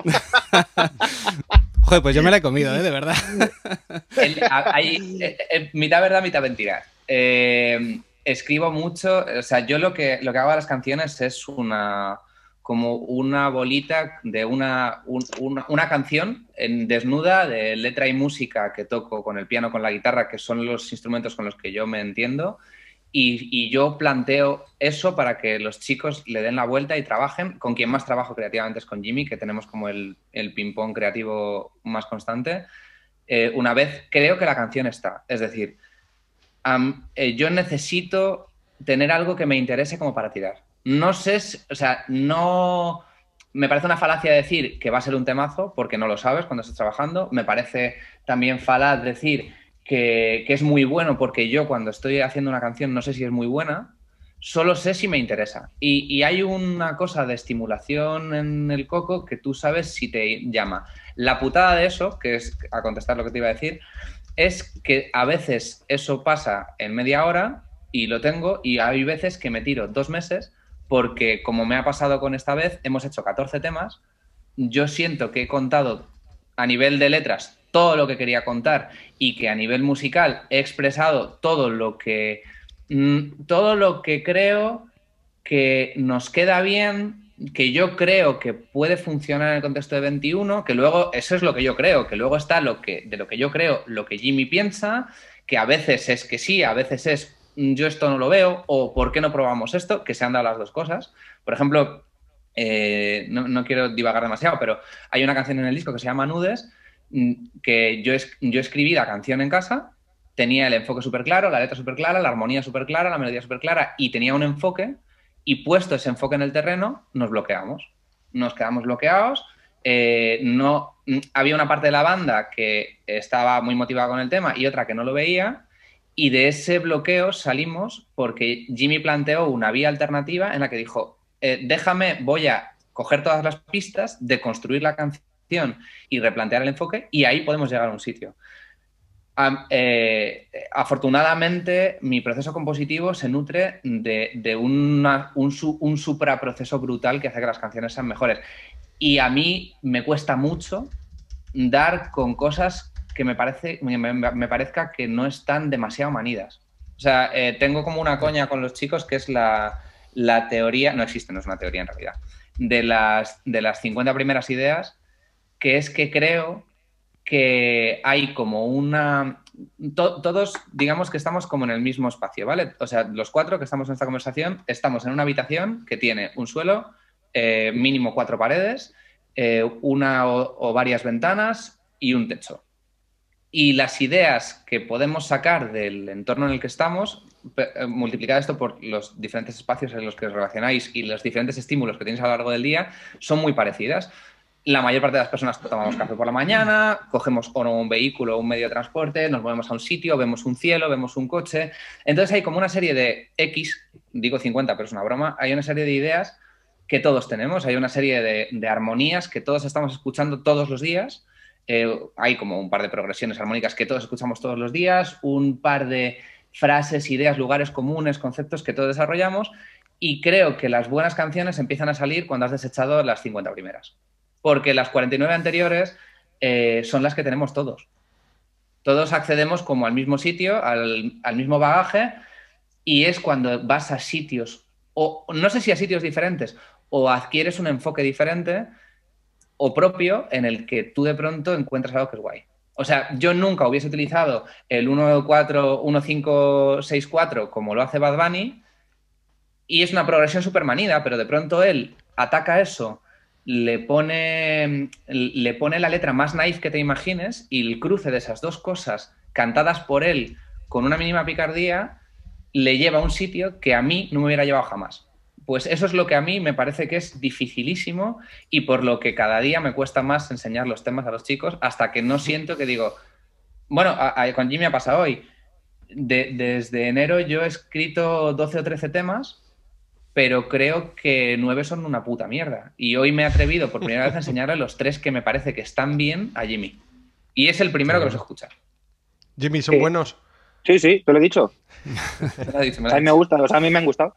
Joder, pues yo me la he comido, ¿eh? De verdad. [LAUGHS] eh, eh, mitad verdad, mitad mentira. Eh, escribo mucho, o sea, yo lo que, lo que hago a las canciones es una como una bolita de una, una, canción en desnuda de letra y música que toco con el piano, con la guitarra, que son los instrumentos con los que yo me entiendo. Y, yo planteo eso para que los chicos le den la vuelta y trabajen. Con quien más trabajo creativamente es con Jimmy, que tenemos como el, el ping-pong creativo más constante. Eh, una vez creo que la canción está. Es decir, eh, yo necesito tener algo que me interese como para tirar no sé, o sea, no... Me parece una falacia decir que va a ser un temazo porque no lo sabes cuando estás trabajando. Me parece también falaz decir que, es muy bueno porque yo cuando estoy haciendo una canción no sé si es muy buena, solo sé si me interesa. Y, y, hay una cosa de estimulación en el coco que tú sabes si te llama. La putada de eso, que es a contestar lo que te iba a decir, es que a veces eso pasa en media hora y lo tengo y hay veces que me tiro dos meses porque como me ha pasado con esta vez, hemos hecho 14 temas, yo siento que he contado a nivel de letras todo lo que quería contar y que a nivel musical he expresado todo lo que mm, todo lo que creo que nos queda bien, que yo creo que puede funcionar en el contexto de 21, que luego eso es lo que yo creo, que luego está lo que de lo que yo creo, lo que Jimmy piensa, que a veces es que sí, a veces es Mm, yo esto no lo veo, o ¿por qué no probamos esto? Que se han dado las dos cosas. Por ejemplo, eh, no, quiero divagar demasiado, pero hay una canción en el disco que se llama Nudes, que yo, yo escribí la canción en casa, tenía el enfoque súper claro, la letra súper clara, la armonía súper clara, la melodía súper clara, y tenía un enfoque, y puesto ese enfoque en el terreno, nos bloqueamos. Nos quedamos bloqueados. Eh, no, mm, había una parte de la banda que estaba muy motivada con el tema y otra que no lo veía, y de ese bloqueo salimos porque Jimmy planteó una vía alternativa en la que dijo, eh, déjame, voy a coger todas las pistas, de construir la canción y replantear el enfoque y ahí podemos llegar a un sitio. Eh, afortunadamente, mi proceso compositivo se nutre de, un, un supraproceso brutal que hace que las canciones sean mejores. Y a mí me cuesta mucho dar con cosas que me, parece, me, parezca que no están demasiado manidas. O sea, eh, tengo como una coña con los chicos que es la, teoría, no existe, no es una teoría en realidad, de las, de las 50 primeras ideas, que es que creo que hay como una... todos, digamos que estamos como en el mismo espacio, ¿vale? O sea, los cuatro que estamos en esta conversación, estamos en una habitación que tiene un suelo, eh, mínimo cuatro paredes, eh, una o, varias ventanas y un techo y las ideas que podemos sacar del entorno en el que estamos, eh, multiplicar esto por los diferentes espacios en los que os relacionáis y los diferentes estímulos que tenéis a lo largo del día, son muy parecidas. La mayor parte de las personas tomamos café por la mañana, cogemos o un vehículo o un medio de transporte, nos movemos a un sitio, vemos un cielo, vemos un coche. Entonces hay como una serie de X, digo 50, pero es una broma, hay una serie de ideas que todos tenemos, hay una serie de, de armonías que todos estamos escuchando todos los días eh, hay como un par de progresiones armónicas que todos escuchamos todos los días, un par de frases, ideas, lugares comunes, conceptos que todos desarrollamos y creo que las buenas canciones empiezan a salir cuando has desechado las 50 primeras, porque las 49 anteriores eh, son las que tenemos todos. Todos accedemos como al mismo sitio, al, al mismo bagaje y es cuando vas a sitios, o no sé si a sitios diferentes, o adquieres un enfoque diferente, o propio en el que tú de pronto encuentras algo que es guay. O sea, yo nunca hubiese utilizado el 1-4-1-5-6-4 como lo hace Bad Bunny y es una progresión súper manida, pero de pronto él ataca eso, le pone, le pone la letra más naif que te imagines y el cruce de esas dos cosas cantadas por él con una mínima picardía le lleva a un sitio que a mí no me hubiera llevado jamás. Pues eso es lo que a mí me parece que es dificilísimo y por lo que cada día me cuesta más enseñar los temas a los chicos hasta que no siento que digo, bueno, con Jimmy ha pasado hoy. desde enero yo he escrito 12 o 13 temas, pero creo que 9 son una puta mierda. Y hoy me he atrevido por primera vez a enseñarle los tres que me parece que están bien a Jimmy. Y es el primero que los escucha. Jimmy, ¿son buenos? Sí, sí, te lo he dicho. a mí me gustan, o sea, a mí me han gustado.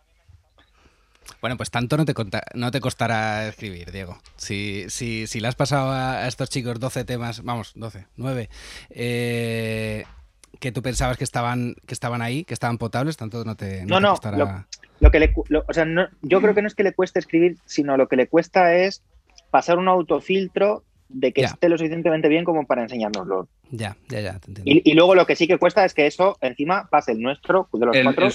Bueno, pues tanto no te, no te costará escribir, Diego. Si, si, si le has pasado a, estos chicos 12 temas, vamos, 12, 9, eh, que tú pensabas que estaban, que estaban ahí, que estaban potables, tanto no te. No, no, lo, que le, o sea, yo creo que no es que le cueste escribir, sino lo que le cuesta es pasar un autofiltro de que esté lo suficientemente bien como para enseñárnoslo. Ya, ya, ya, te entiendo. Y, luego lo que sí que cuesta es que eso encima pase el nuestro, de los cuatro,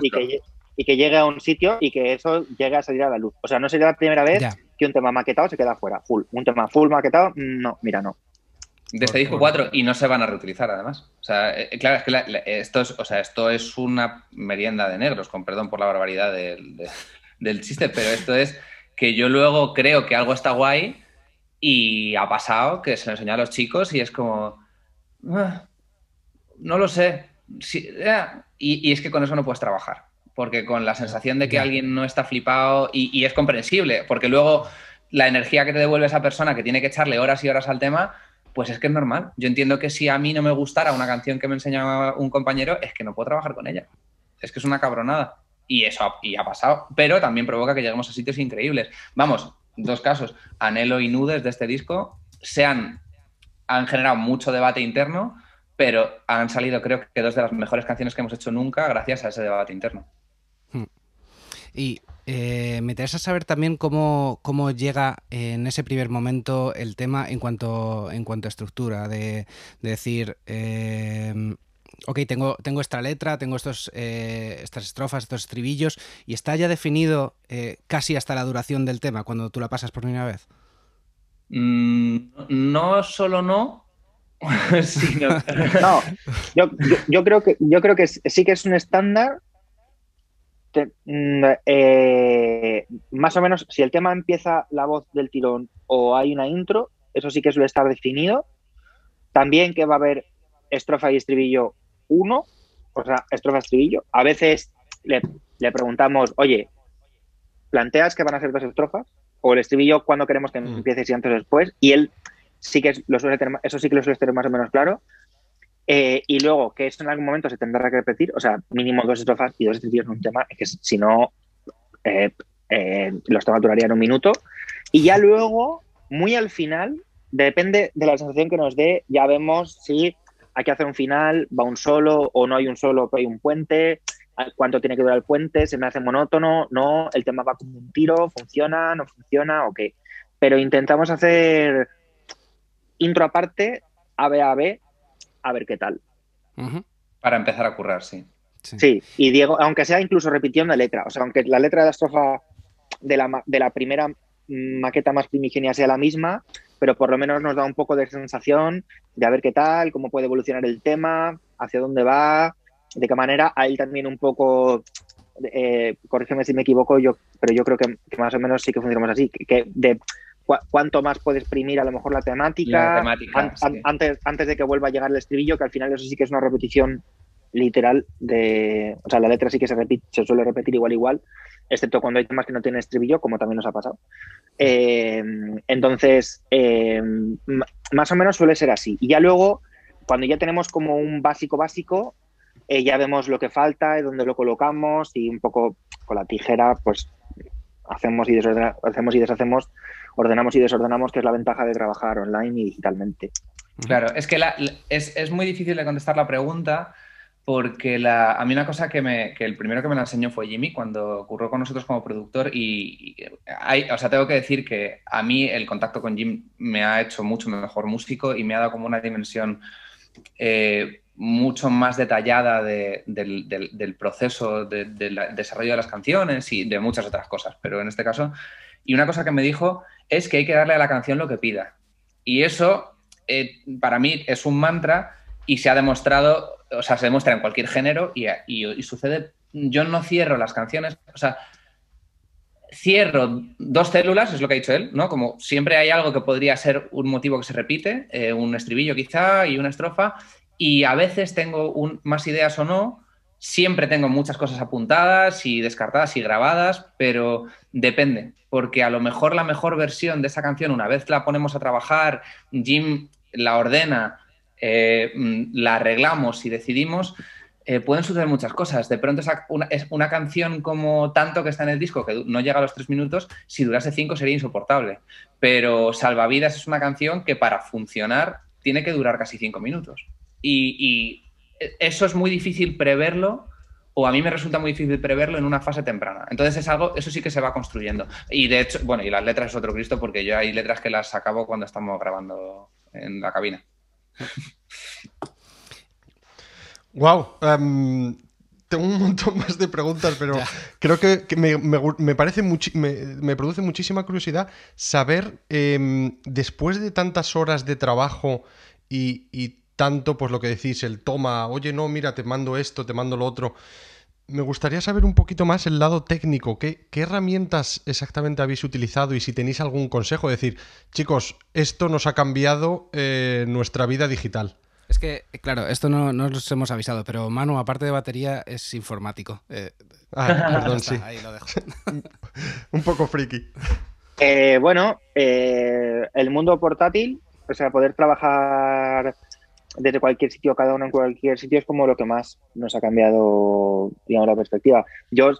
y, que llegue, a un sitio y que eso llegue a salir a la luz. O sea, no sería la primera vez que un tema maquetado se queda fuera, full. Un tema full maquetado, no, mira, no. De este disco 4 y no se van a reutilizar además. O sea, eh, claro, es que esto, es, o sea, esto es una merienda de negros, con perdón por la barbaridad del, del chiste, pero esto es que yo luego creo que algo está guay y ha pasado que se lo enseña a los chicos y es como, ah, no lo sé. y, es que con eso no puedes trabajar, porque con la sensación de que alguien no está flipado y, es comprensible, porque luego la energía que te devuelve esa persona que tiene que echarle horas y horas al tema, pues es que es normal. Yo entiendo que si a mí no me gustara una canción que me enseña un compañero, es que no puedo trabajar con ella. Es que es una cabronada. Y eso y ha pasado. Pero también provoca que lleguemos a sitios increíbles. Vamos, dos casos, Anhelo y Nudes de este disco, se han, han generado mucho debate interno, pero han salido creo que dos de las mejores canciones que hemos hecho nunca gracias a ese debate interno. Y eh, me interesa saber también cómo, cómo, llega en ese primer momento el tema en cuanto, en cuanto a estructura, de, decir, eh, ok, tengo, tengo esta letra, tengo estos, eh, estas estrofas, estos estribillos, y está ya definido eh, casi hasta la duración del tema cuando tú la pasas por primera vez. Mm, no solo no, [LAUGHS] sino... [LAUGHS] no, yo, creo que, yo creo que sí que es un estándar. Mm, eh, más o menos, si el tema empieza la voz del tirón o hay una intro, eso sí que suele estar definido. También que va a haber estrofa y estribillo uno, o sea, estrofa, estribillo. A veces le, preguntamos, oye, ¿planteas que van a ser dos estrofas? O el estribillo, ¿cuándo queremos que mm. empiece si antes o después? Y él sí que lo suele tener, eso sí que lo suele tener más o menos claro. Eh, y luego, que eso en algún momento se tendrá que repetir, o sea, mínimo dos estrofas y dos estribillos en un tema, que si no, eh, eh, los temas durarían un minuto. Y ya luego, muy al final, depende de la sensación que nos dé, ya vemos si hay que hacer un final, va un solo o no hay un solo, pero hay un puente, cuánto tiene que durar el puente, se me hace monótono, no, el tema va como un tiro, funciona, no funciona, ok. Pero intentamos hacer intro aparte, A, B, A, B, a ver qué tal. Para empezar a currar, sí. sí. y Diego, aunque sea incluso repitiendo la letra, o sea, aunque la letra de la estrofa de la, de la primera maqueta más primigenia sea la misma, pero por lo menos nos da un poco de sensación de a ver qué tal, cómo puede evolucionar el tema, hacia dónde va, de qué manera. Ahí también un poco, eh, corrígeme si me equivoco, yo, pero yo creo que, más o menos sí que funcionamos así, que, de cuánto más puede exprimir a lo mejor la temática, antes, antes de que vuelva a llegar el estribillo, que al final eso sí que es una repetición literal de, o sea, la letra sí que se repite, se suele repetir igual igual, excepto cuando hay temas que no tienen estribillo, como también nos ha pasado. Eh, entonces, eh, más o menos suele ser así. Y ya luego, cuando ya tenemos como un básico básico, eh, ya vemos lo que falta y dónde lo colocamos y un poco con la tijera, pues hacemos y, hacemos y deshacemos, ordenamos y desordenamos, que es la ventaja de trabajar online y digitalmente. Claro, es que es, es muy difícil de contestar la pregunta porque a mí una cosa que, me, que el primero que me la enseñó fue Jimmy cuando ocurrió con nosotros como productor y, o sea, tengo que decir que a mí el contacto con Jim me ha hecho mucho mejor músico y me ha dado como una dimensión eh, mucho más detallada del, del, proceso del desarrollo de las canciones y de muchas otras cosas, pero en este caso, y una cosa que me dijo es que hay que darle a la canción lo que pida. Y eso eh, para mí es un mantra y se ha demostrado o sea, se demuestra en cualquier género y, sucede, yo no cierro las canciones, o sea, cierro dos células, es lo que ha dicho él, ¿no? Como siempre hay algo que podría ser un motivo que se repite, eh, un estribillo quizá y una estrofa, y a veces tengo más ideas o no, siempre tengo muchas cosas apuntadas y descartadas y grabadas, pero depende, porque a lo mejor la mejor versión de esa canción, una vez la ponemos a trabajar, Jim la ordena, eh, mm, la arreglamos y decidimos, eh, pueden suceder muchas cosas. De pronto es una, canción como tanto que está en el disco, que no llega a los tres minutos, si durase cinco sería insoportable. Pero Salvavidas es una canción que para funcionar tiene que durar casi cinco minutos. Y, eso es muy difícil preverlo o a mí me resulta muy difícil preverlo en una fase temprana. Entonces es algo, eso sí que se va construyendo. Y de hecho, bueno, y las letras es otro Cristo porque yo hay letras que las acabo cuando estamos grabando en la cabina. Wow. Em, tengo un montón más de preguntas, pero creo que, me, parece me, produce muchísima curiosidad saber, em, después de tantas horas de trabajo y, y, tanto, pues lo que decís, el toma, oye, no, mira, te mando esto, te mando lo otro. Me gustaría saber un poquito más el lado técnico. ¿Qué, herramientas exactamente habéis utilizado y si tenéis algún consejo? decir, chicos, esto nos ha cambiado eh, nuestra vida digital. Es que, claro, esto no, nos hemos avisado, pero Manu, aparte de batería, es informático. Eh, ah, [LAUGHS] perdón, sí. Ahí lo dejo. [LAUGHS] un poco friki. Eh, bueno, el mundo portátil, o sea, poder trabajar desde cualquier sitio, cada uno en cualquier sitio, es como lo que más nos ha cambiado, digamos, la perspectiva. Yo,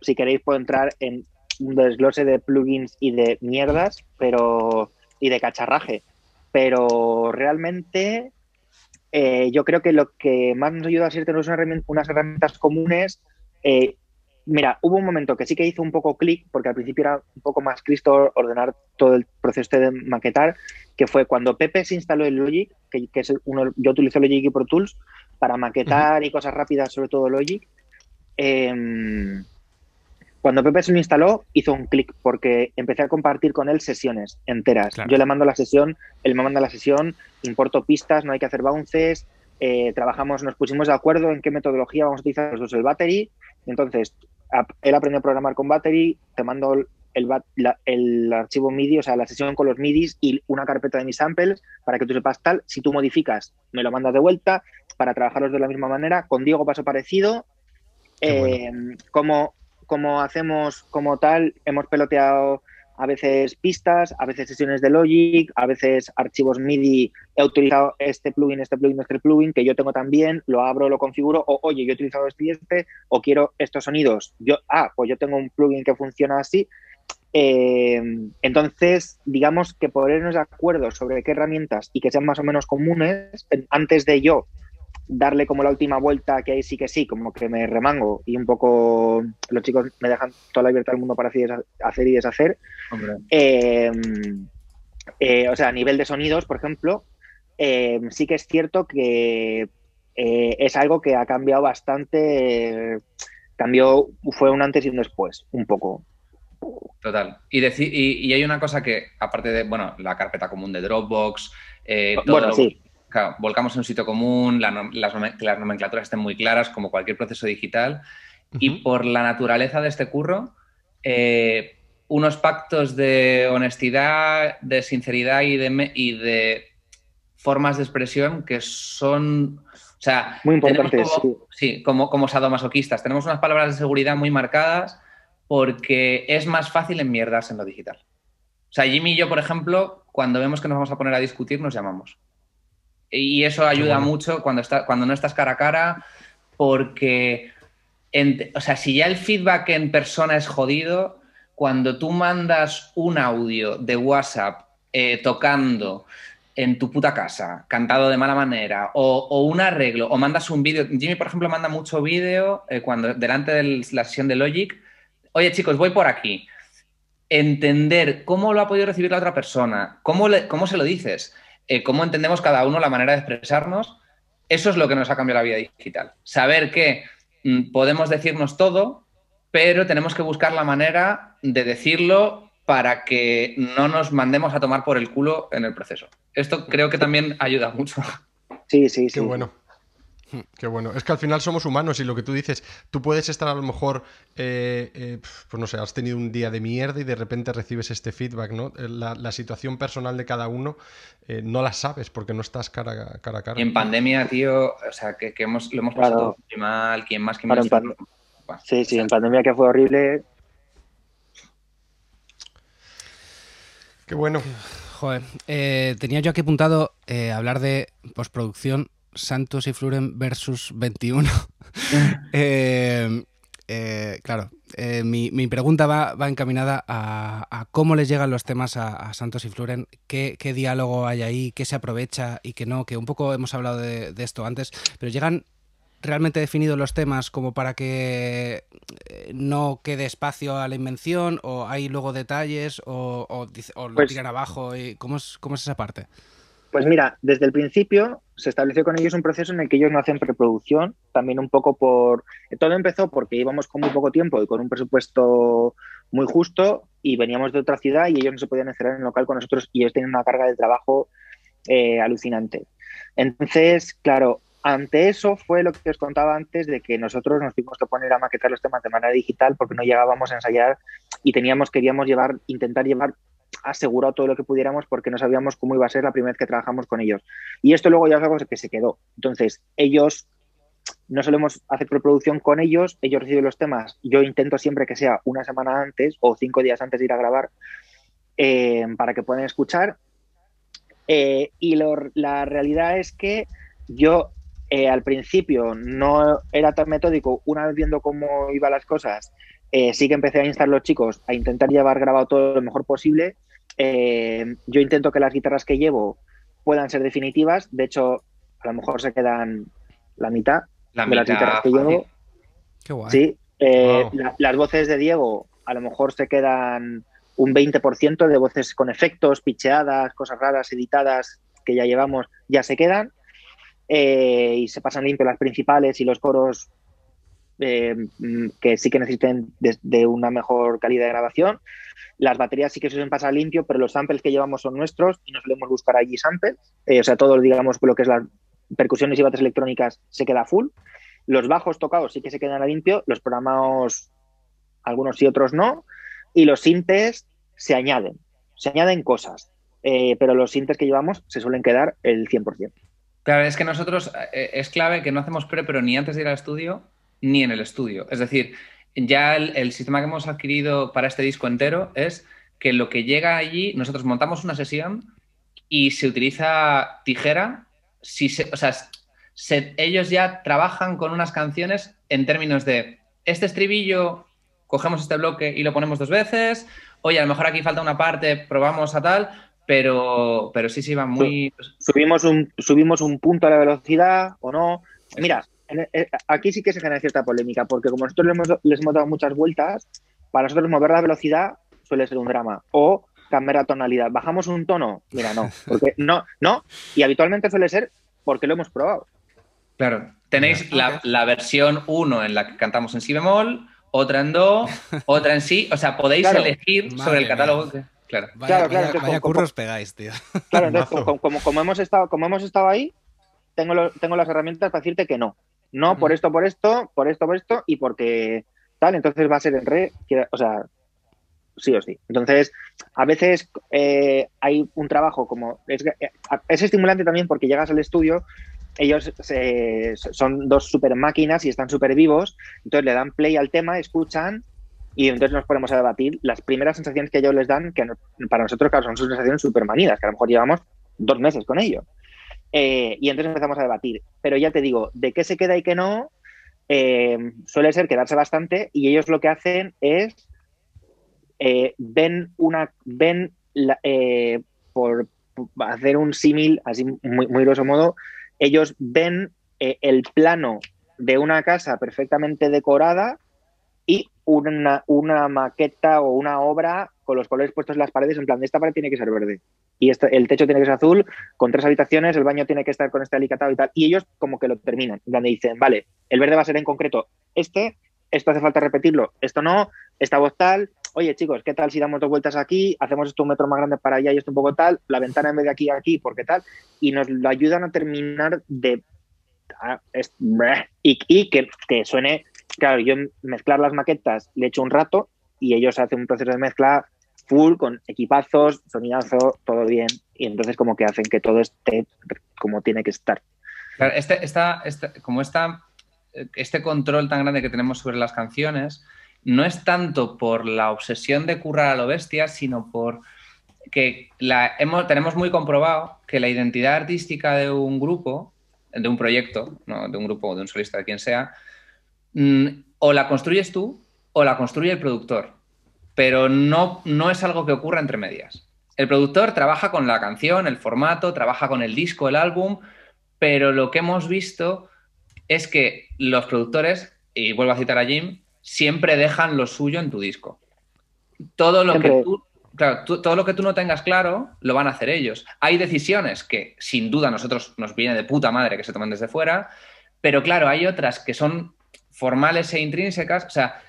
si queréis, puedo entrar en un desglose de plugins y de mierdas, pero y de cacharraje. Pero realmente eh, yo creo que lo que más nos ayuda a ser tener unas herramientas comunes. Eh, mira, hubo un momento que sí que hizo un poco clic, porque al principio era un poco más cristo ordenar todo el proceso de maquetar, que fue cuando Pepe se instaló el Logic, que, es uno, yo utilizo Logic y Pro Tools para maquetar y cosas rápidas, sobre todo Logic. Em, cuando Pepe se lo instaló, hizo un clic porque empecé a compartir con él sesiones enteras. Yo le mando la sesión, él me manda la sesión, importo pistas, no hay que hacer bounces, eh, trabajamos, nos pusimos de acuerdo en qué metodología vamos a utilizar los dos el battery. Entonces, él aprendió a programar con battery, te mando el, archivo MIDI, o sea, la sesión con los MIDIs y una carpeta de mis samples para que tú sepas tal. Si tú modificas, me lo mandas de vuelta para trabajarlos de la misma manera. Con Diego paso parecido. Eh, como, como hacemos como tal, hemos peloteado a veces pistas, a veces sesiones de Logic, a veces archivos MIDI. He utilizado este plugin, este plugin, este plugin, que yo tengo también, lo abro, lo configuro, o oye, yo he utilizado este y este, o quiero estos sonidos. Yo, ah, pues yo tengo un plugin que funciona así. Eh, entonces, digamos que ponernos de acuerdo sobre qué herramientas y que sean más o menos comunes, antes de yo darle como la última vuelta, que ahí sí que sí, como que me remango y un poco los chicos me dejan toda la libertad del mundo para hacer y deshacer. Eh, eh, o sea, a nivel de sonidos, por ejemplo, sí que es cierto que es algo que ha cambiado bastante. cambió, fue un antes y un después, un poco. Total. Y, y, hay una cosa que, aparte de, bueno, la carpeta común de Dropbox, eh, bueno, sí. Volcamos en un sitio común, las, nomenclaturas estén muy claras, como cualquier proceso digital. Y por la naturaleza de este curro, eh, unos pactos de honestidad, de sinceridad y de, y de formas de expresión que son o sea, muy importantes. sí. como, como sadomasoquistas. Tenemos unas palabras de seguridad muy marcadas porque es más fácil enmierdarse en lo digital. O sea, Jimmy y yo, por ejemplo, cuando vemos que nos vamos a poner a discutir, nos llamamos. Y eso ayuda mucho cuando, está, cuando no estás cara a cara, porque, o sea, si ya el feedback en persona es jodido, cuando tú mandas un audio de WhatsApp eh, tocando en tu puta casa, cantado de mala manera, o, un arreglo, o mandas un vídeo. Jimmy, por ejemplo, manda mucho vídeo eh, cuando delante de la sesión de Logic oye chicos, voy por aquí. Entender cómo lo ha podido recibir la otra persona, cómo, cómo se lo dices, eh, cómo entendemos cada uno la manera de expresarnos, eso es lo que nos ha cambiado la vida digital. Saber que mm, podemos decirnos todo, pero tenemos que buscar la manera de decirlo para que no nos mandemos a tomar por el culo en el proceso. Esto creo que también ayuda mucho. Sí, sí, sí. Qué bueno. Qué bueno. Es que al final somos humanos y lo que tú dices, tú puedes estar a lo mejor, eh, eh, pues no sé, has tenido un día de mierda y de repente recibes este feedback, ¿no? Eh, la, situación personal de cada uno no la sabes porque no estás cara, a cara. Y en pandemia, tío, o sea, que, hemos, lo hemos pasado mal, quien más, que más. sí, sí, en pandemia que fue horrible. Qué bueno. Joder, tenía yo aquí apuntado hablar de postproducción Santos y Fluren versus 21. [LAUGHS] Eh, eh, claro, eh, mi, pregunta va, encaminada a, cómo les llegan los temas a, Santos y Fluren, qué, diálogo hay ahí, qué se aprovecha y qué no, que un poco hemos hablado de, esto antes, pero llegan realmente definidos los temas como para que no quede espacio a la invención o hay luego detalles o, lo pues tiran abajo? Y, ¿cómo, es, ¿Cómo es esa parte? Pues mira, desde el principio se estableció con ellos un proceso en el que ellos no hacen preproducción, también un poco por... Todo empezó porque íbamos con muy poco tiempo y con un presupuesto muy justo y veníamos de otra ciudad y ellos no se podían encerrar en el local con nosotros y ellos tenían una carga de trabajo eh, alucinante. Entonces, claro, ante eso fue lo que os contaba antes de que nosotros nos tuvimos que poner a maquetar los temas de manera digital porque no llegábamos a ensayar y teníamos, queríamos llevar, intentar llevar asegurado todo lo que pudiéramos porque no sabíamos cómo iba a ser la primera vez que trabajamos con ellos. Y esto luego ya es algo que se quedó. Entonces, ellos no solemos hacer preproducción con ellos, ellos reciben los temas, yo intento siempre que sea una semana antes o cinco días antes de ir a grabar eh, para que puedan escuchar. Eh, y la realidad es que yo eh, al principio no era tan metódico, una vez viendo cómo iban las cosas, sí que empecé a instar los chicos a intentar llevar grabado todo lo mejor posible. yo intento que las guitarras que llevo puedan ser definitivas, de hecho, a lo mejor se quedan la mitad, de las guitarras que llevo. Qué guay. Sí, eh, las voces de Diego a lo mejor se quedan un 20% de voces con efectos, picheadas, cosas raras, editadas que ya llevamos, ya se quedan. Eh, y se pasan limpio las principales y los coros eh, que sí que necesiten de, una mejor calidad de grabación. Las baterías sí que se suelen pasar limpio, pero los samples que llevamos son nuestros y no solemos buscar allí samples. o sea, todo, digamos, lo que es la, percusiones y bates electrónicas se queda full. Los bajos tocados sí que se quedan a limpio, los programados algunos y otros no. Y los sintes se añaden, se añaden cosas, eh, pero los sintes que llevamos se suelen quedar el 100%. Claro, es que nosotros eh, es clave que no hacemos pre, pero ni antes de ir al estudio, ni en el estudio. Es decir, ya el, sistema que hemos adquirido para este disco entero es que lo que llega allí, nosotros montamos una sesión y se utiliza tijera si o sea, ellos ya trabajan con unas canciones en términos de este estribillo, cogemos este bloque y lo ponemos dos veces, oye, a lo mejor aquí falta una parte, probamos a tal, pero, pero sí, sí, va muy... Subimos un, subimos un punto a la velocidad o no. Mira, aquí sí que se genera cierta polémica, porque como nosotros les hemos, les hemos dado muchas vueltas, para nosotros mover la velocidad suele ser un drama. O cambiar la tonalidad. ¿Bajamos un tono? Mira, no. [LAUGHS] Porque no, no. Y habitualmente suele ser porque lo hemos probado. Claro. Tenéis la, versión 1 en la que cantamos en si bemol, otra en do, [LAUGHS] otra en si. O sea, podéis elegir sobre el catálogo. Claro, claro, claro. Vaya, curros pegáis, tío. Claro, entonces, [LAUGHS] como, como, hemos estado, como hemos estado ahí, tengo, tengo las herramientas para decirte que no. No, por esto, por esto, por esto, por esto, y porque tal, entonces va a ser en re, o sea, sí o sí. Entonces, a veces eh, hay un trabajo como... Es, eh, es, estimulante también porque llegas al estudio, ellos son dos super máquinas y están súper vivos, entonces le dan play al tema, escuchan y entonces nos ponemos a debatir las primeras sensaciones que ellos les dan, que para nosotros, claro, son sus sensaciones súper manidas, que a lo mejor llevamos dos meses con ellos. Eh, y entonces empezamos a debatir. Pero ya te digo, de qué se queda y qué no, suele ser quedarse bastante y ellos lo que hacen es eh, ven una, ven eh, por hacer un símil así muy, muy grosso modo, ellos ven eh, el plano de una casa perfectamente decorada una, maqueta o una obra con los colores puestos en las paredes, en plan, de esta pared tiene que ser verde. Y este, el techo tiene que ser azul, con tres habitaciones, el baño tiene que estar con este alicatado y tal. Y ellos como que lo terminan, donde dicen, vale, el verde va a ser en concreto este, esto hace falta repetirlo, esto no, esta voz tal, oye chicos, ¿qué tal si damos dos vueltas aquí, hacemos esto un metro más grande para allá y esto un poco tal, la ventana en vez de aquí aquí, porque tal, y nos lo ayudan a terminar de... Ah, y, que, que, suene, claro, yo mezclar las maquetas le echo un rato y ellos hacen un proceso de mezcla full con equipazos, sonidazo, todo bien, y entonces como que hacen que todo esté como tiene que estar. Este, esta, este, como esta, este control tan grande que tenemos sobre las canciones, no es tanto por la obsesión de currar a lo bestia, sino por que la, hemos, tenemos muy comprobado que la identidad artística de un grupo, de un proyecto, ¿no? de un grupo, de un solista, de quien sea, mm, o la construyes tú o la construye el productor, pero no, no es algo que ocurra entre medias. El productor trabaja con la canción, el formato, trabaja con el disco, el álbum, pero lo que hemos visto es que los productores, y vuelvo a citar a Jim, siempre dejan lo suyo en tu disco. Todo lo que tú claro, todo lo que tú no tengas claro lo van a hacer ellos. Hay decisiones que sin duda nosotros nos viene de puta madre que se tomen desde fuera, pero claro, hay otras que son formales e intrínsecas. O sea,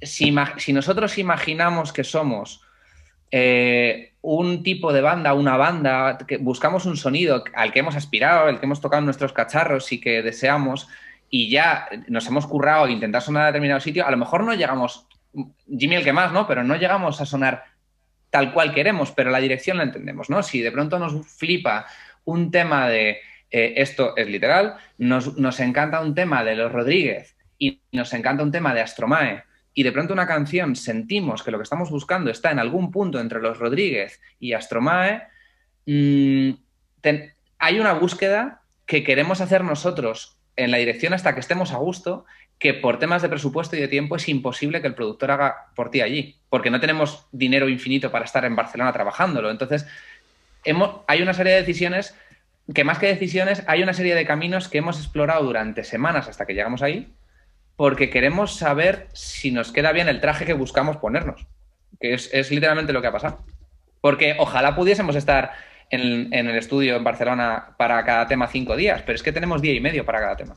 si, nosotros imaginamos que somos eh, un tipo de banda, una banda, que buscamos un sonido al que hemos aspirado, el que hemos tocado en nuestros cacharros y que deseamos, y ya nos hemos currado intentar sonar a determinado sitio, a lo mejor no llegamos, Jimmy el que más, ¿no? Pero no llegamos a sonar tal cual queremos, pero la dirección la entendemos, ¿no? Si de pronto nos flipa un tema de eh, esto es literal, nos, nos, encanta un tema de los Rodríguez y nos encanta un tema de Astromae, y de pronto una canción sentimos que lo que estamos buscando está en algún punto entre los Rodríguez y Astromae, mm, hay una búsqueda que queremos hacer nosotros en la dirección hasta que estemos a gusto que por temas de presupuesto y de tiempo es imposible que el productor haga por ti allí, porque no tenemos dinero infinito para estar en Barcelona trabajándolo. Entonces, hay una serie de decisiones que más que decisiones, hay una serie de caminos que hemos explorado durante semanas hasta que llegamos ahí, porque queremos saber si nos queda bien el traje que buscamos ponernos, que es, literalmente lo que ha pasado. Porque ojalá pudiésemos estar en, en el estudio en Barcelona para cada tema cinco días, pero es que tenemos día y medio para cada tema.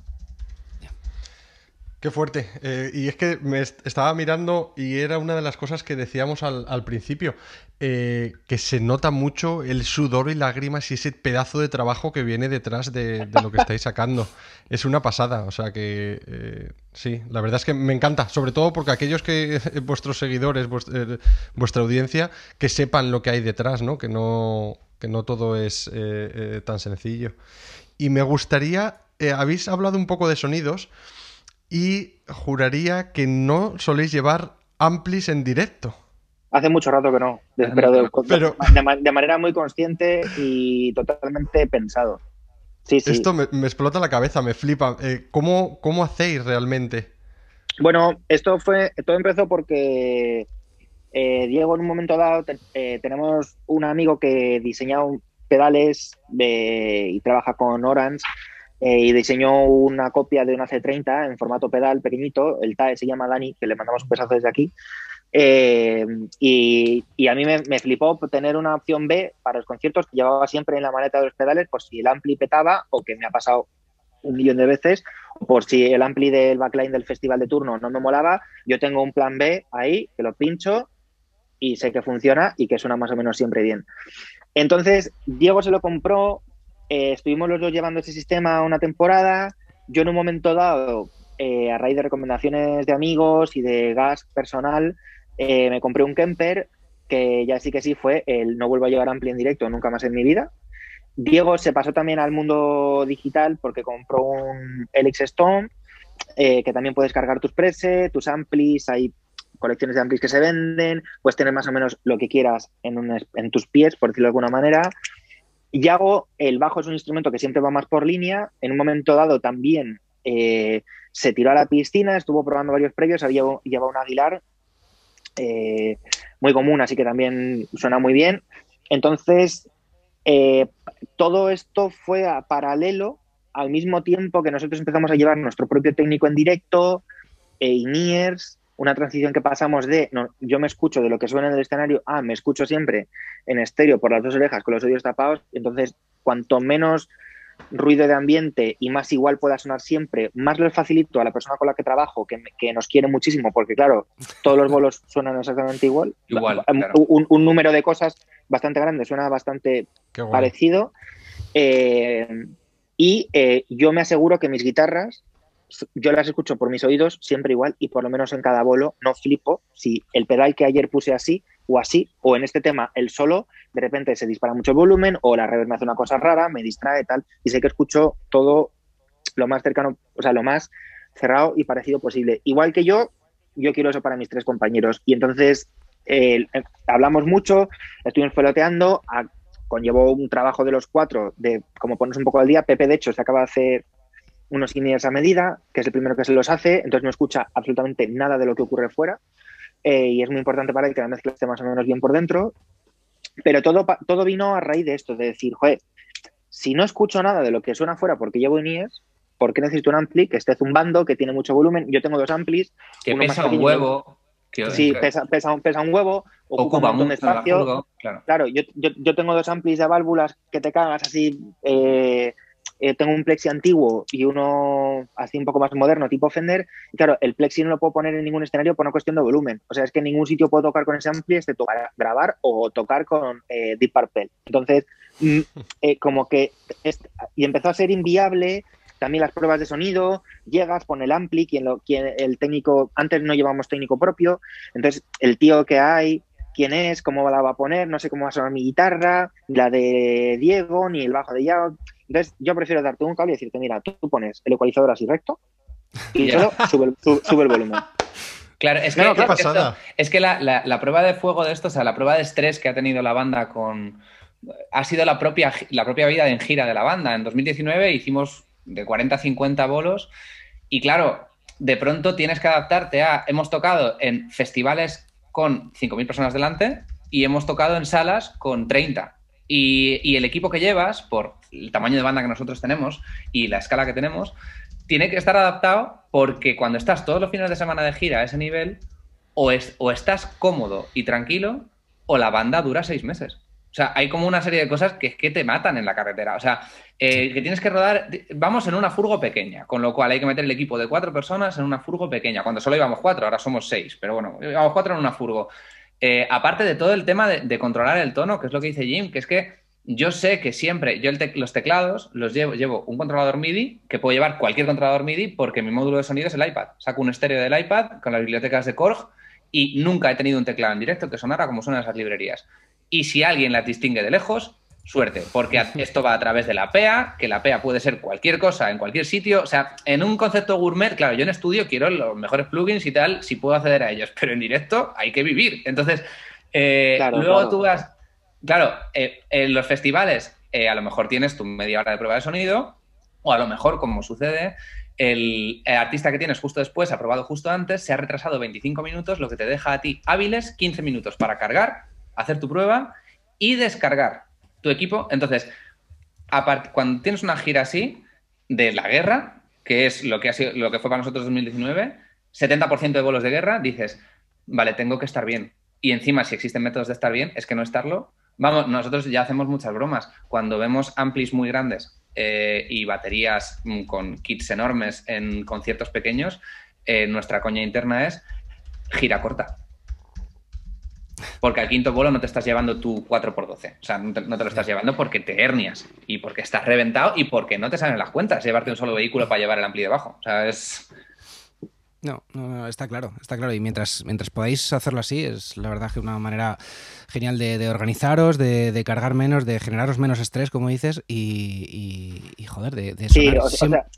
Qué fuerte. Eh, y es que me estaba mirando y era una de las cosas que decíamos al, principio, eh, que se nota mucho el sudor y lágrimas y ese pedazo de trabajo que viene detrás de, lo que estáis sacando. [LAUGHS] Es una pasada, o sea que eh, sí, la verdad es que me encanta, sobre todo porque aquellos que, [LAUGHS] vuestros seguidores, vuestra, audiencia, que sepan lo que hay detrás, ¿no? Que no, que no todo es tan sencillo. Y me gustaría, habéis hablado un poco de sonidos y juraría que no soléis llevar amplis en directo. Hace mucho rato que no, pero, de, manera muy consciente y totalmente pensado. Sí, sí. Esto me, explota la cabeza, me flipa. Eh, ¿cómo, ¿Cómo hacéis realmente? Bueno, esto fue, todo empezó porque eh, Diego en un momento dado eh, tenemos un amigo que diseña pedales y trabaja con Orange eh, y diseñó una copia de una C30 en formato pedal pequeñito. El TAE se llama Dani, que le mandamos un besazo desde aquí. Eh, y, a mí me, flipó tener una opción B para los conciertos que llevaba siempre en la maleta de los pedales por si el ampli petaba o que me ha pasado un millón de veces, por si el ampli del backline del festival de turno no me molaba, yo tengo un plan B ahí que lo pincho y sé que funciona y que suena más o menos siempre bien. Entonces, Diego se lo compró eh, estuvimos los dos llevando ese sistema una temporada. Yo en un momento dado, eh, a raíz de recomendaciones de amigos y de gas personal, eh, me compré un Kemper que ya sí que sí fue el no vuelvo a llevar ampli en directo nunca más en mi vida. Diego se pasó también al mundo digital porque compró un Helix Stone, que también puedes cargar tus presets, tus amplis, hay colecciones de amplis que se venden, puedes tener más o menos lo que quieras en, en tus pies, por decirlo de alguna manera. Yago, el bajo es un instrumento que siempre va más por línea. En un momento dado también eh, se tiró a la piscina, estuvo probando varios previos, había llevado un Aguilar eh, muy común, así que también suena muy bien. Entonces, eh, todo esto fue a paralelo al mismo tiempo que nosotros empezamos a llevar nuestro propio técnico en directo, INEARS, una transición que pasamos de no, yo me escucho de lo que suena en el escenario a me escucho siempre en estéreo por las dos orejas con los oídos tapados. Entonces, cuanto menos ruido de ambiente y más igual pueda sonar siempre, más lo facilito a la persona con la que trabajo, que, que nos quiere muchísimo, porque claro, todos los bolos [LAUGHS] suenan exactamente igual. igual un, número de cosas bastante grande, suena bastante parecido. Eh, y eh, yo me aseguro que mis guitarras yo las escucho por mis oídos siempre igual y por lo menos en cada bolo no flipo si el pedal que ayer puse así o así, o en este tema el solo, de repente se dispara mucho el volumen o la reverb me hace una cosa rara, me distrae tal, y sé que escucho todo lo más cercano, o sea, lo más cerrado y parecido posible. Igual que yo, yo quiero eso para mis tres compañeros. Y entonces eh, hablamos mucho, estuvimos peloteando, conllevó un trabajo de los cuatro de como ponerse un poco al día. Pepe, de hecho, se acaba de hacer unos inicios a medida, que es el primero que se los hace, entonces no escucha absolutamente nada de lo que ocurre fuera eh, y es muy importante para él que la mezcla esté más o menos bien por dentro. Pero todo, todo vino a raíz de esto, de decir, joder, si no escucho nada de lo que suena fuera porque llevo INIES, ¿por qué necesito un ampli que esté zumbando, que tiene mucho volumen? Yo tengo dos amplis. Que pesa un huevo. sí, pesa, pesa, un huevo, ocupa, un montón de espacio. claro, yo, yo, tengo dos amplis de válvulas que te cagas así. Eh, eh, tengo un plexi antiguo y uno así un poco más moderno, tipo Fender. Y claro, el plexi no lo puedo poner en ningún escenario por una cuestión de volumen. O sea, es que en ningún sitio puedo tocar con ese ampli, excepto para grabar o tocar con eh, Deep Purple. Entonces, mm, eh, como que. y empezó a ser inviable también las pruebas de sonido, llegas, pone el ampli, quien, lo, quien el técnico, antes no llevamos técnico propio, entonces el tío que hay, quién es, cómo la va a poner, no sé cómo va a sonar mi guitarra, la de Diego, ni el bajo de Yao. Entonces, yo prefiero darte un cable y decirte, mira, tú pones el ecualizador así recto y solo sube, el volumen. [LAUGHS] Claro, es que, es que la, la, prueba de fuego de esto, o sea, la prueba de estrés que ha tenido la banda con. ha sido la propia, la propia vida en gira de la banda. En 2019 hicimos de 40 a 50 bolos y, claro, de pronto tienes que adaptarte a. Hemos tocado en festivales con 5.000 personas delante y hemos tocado en salas con 30. Y, el equipo que llevas, por el tamaño de banda que nosotros tenemos y la escala que tenemos, tiene que estar adaptado porque cuando estás todos los fines de semana de gira a ese nivel, o, es, o estás cómodo y tranquilo, o la banda dura seis meses. O sea, hay como una serie de cosas que es que te matan en la carretera. O sea, eh, que tienes que rodar. Vamos en una furgo pequeña, con lo cual hay que meter el equipo de cuatro personas en una furgo pequeña. Cuando solo íbamos cuatro, ahora somos seis, pero bueno, íbamos cuatro en una furgo. Eh, aparte de todo el tema de, controlar el tono, que es lo que dice Jim, que es que yo sé que siempre, yo los teclados los llevo, llevo un controlador MIDI, que puedo llevar cualquier controlador MIDI, porque mi módulo de sonido es el iPad. Saco un estéreo del iPad con las bibliotecas de Korg y nunca he tenido un teclado en directo que sonara como suenan esas librerías. Y si alguien las distingue de lejos, suerte, porque [LAUGHS] esto va a través de la PEA, que la PEA puede ser cualquier cosa en cualquier sitio. O sea, en un concepto gourmet, claro, yo en estudio quiero los mejores plugins y tal, si puedo acceder a ellos, [LAUGHS] pero en directo hay que vivir. Entonces, eh, luego tú vas. Claro, eh, en los festivales eh, a lo mejor tienes tu media hora de prueba de sonido, o a lo mejor, como sucede, el, el, artista que tienes justo después, aprobado justo antes, se ha retrasado 25 minutos, lo que te deja a ti hábiles 15 minutos para cargar, hacer tu prueba y descargar tu equipo. Entonces, cuando tienes una gira así de la guerra, que es lo que, ha sido, lo que fue para nosotros 2019, 70% de vuelos de guerra, dices, vale, tengo que estar bien. Y encima, si existen métodos de estar bien, es que no estarlo. Vamos, nosotros ya hacemos muchas bromas. Cuando vemos amplis muy grandes eh, y baterías mm, con kits enormes en conciertos pequeños, eh, nuestra coña interna es gira corta. Porque al quinto vuelo no te estás llevando tu 4x12. O sea, no te, lo estás llevando porque te hernias y porque estás reventado y porque no te salen las cuentas llevarte un solo vehículo para llevar el ampli debajo. O sea, es. No, no, está claro, está claro. Y mientras, mientras podáis hacerlo así, es la verdad que una manera genial de, organizaros, de, cargar menos, de generaros menos estrés, como dices, y, joder, de,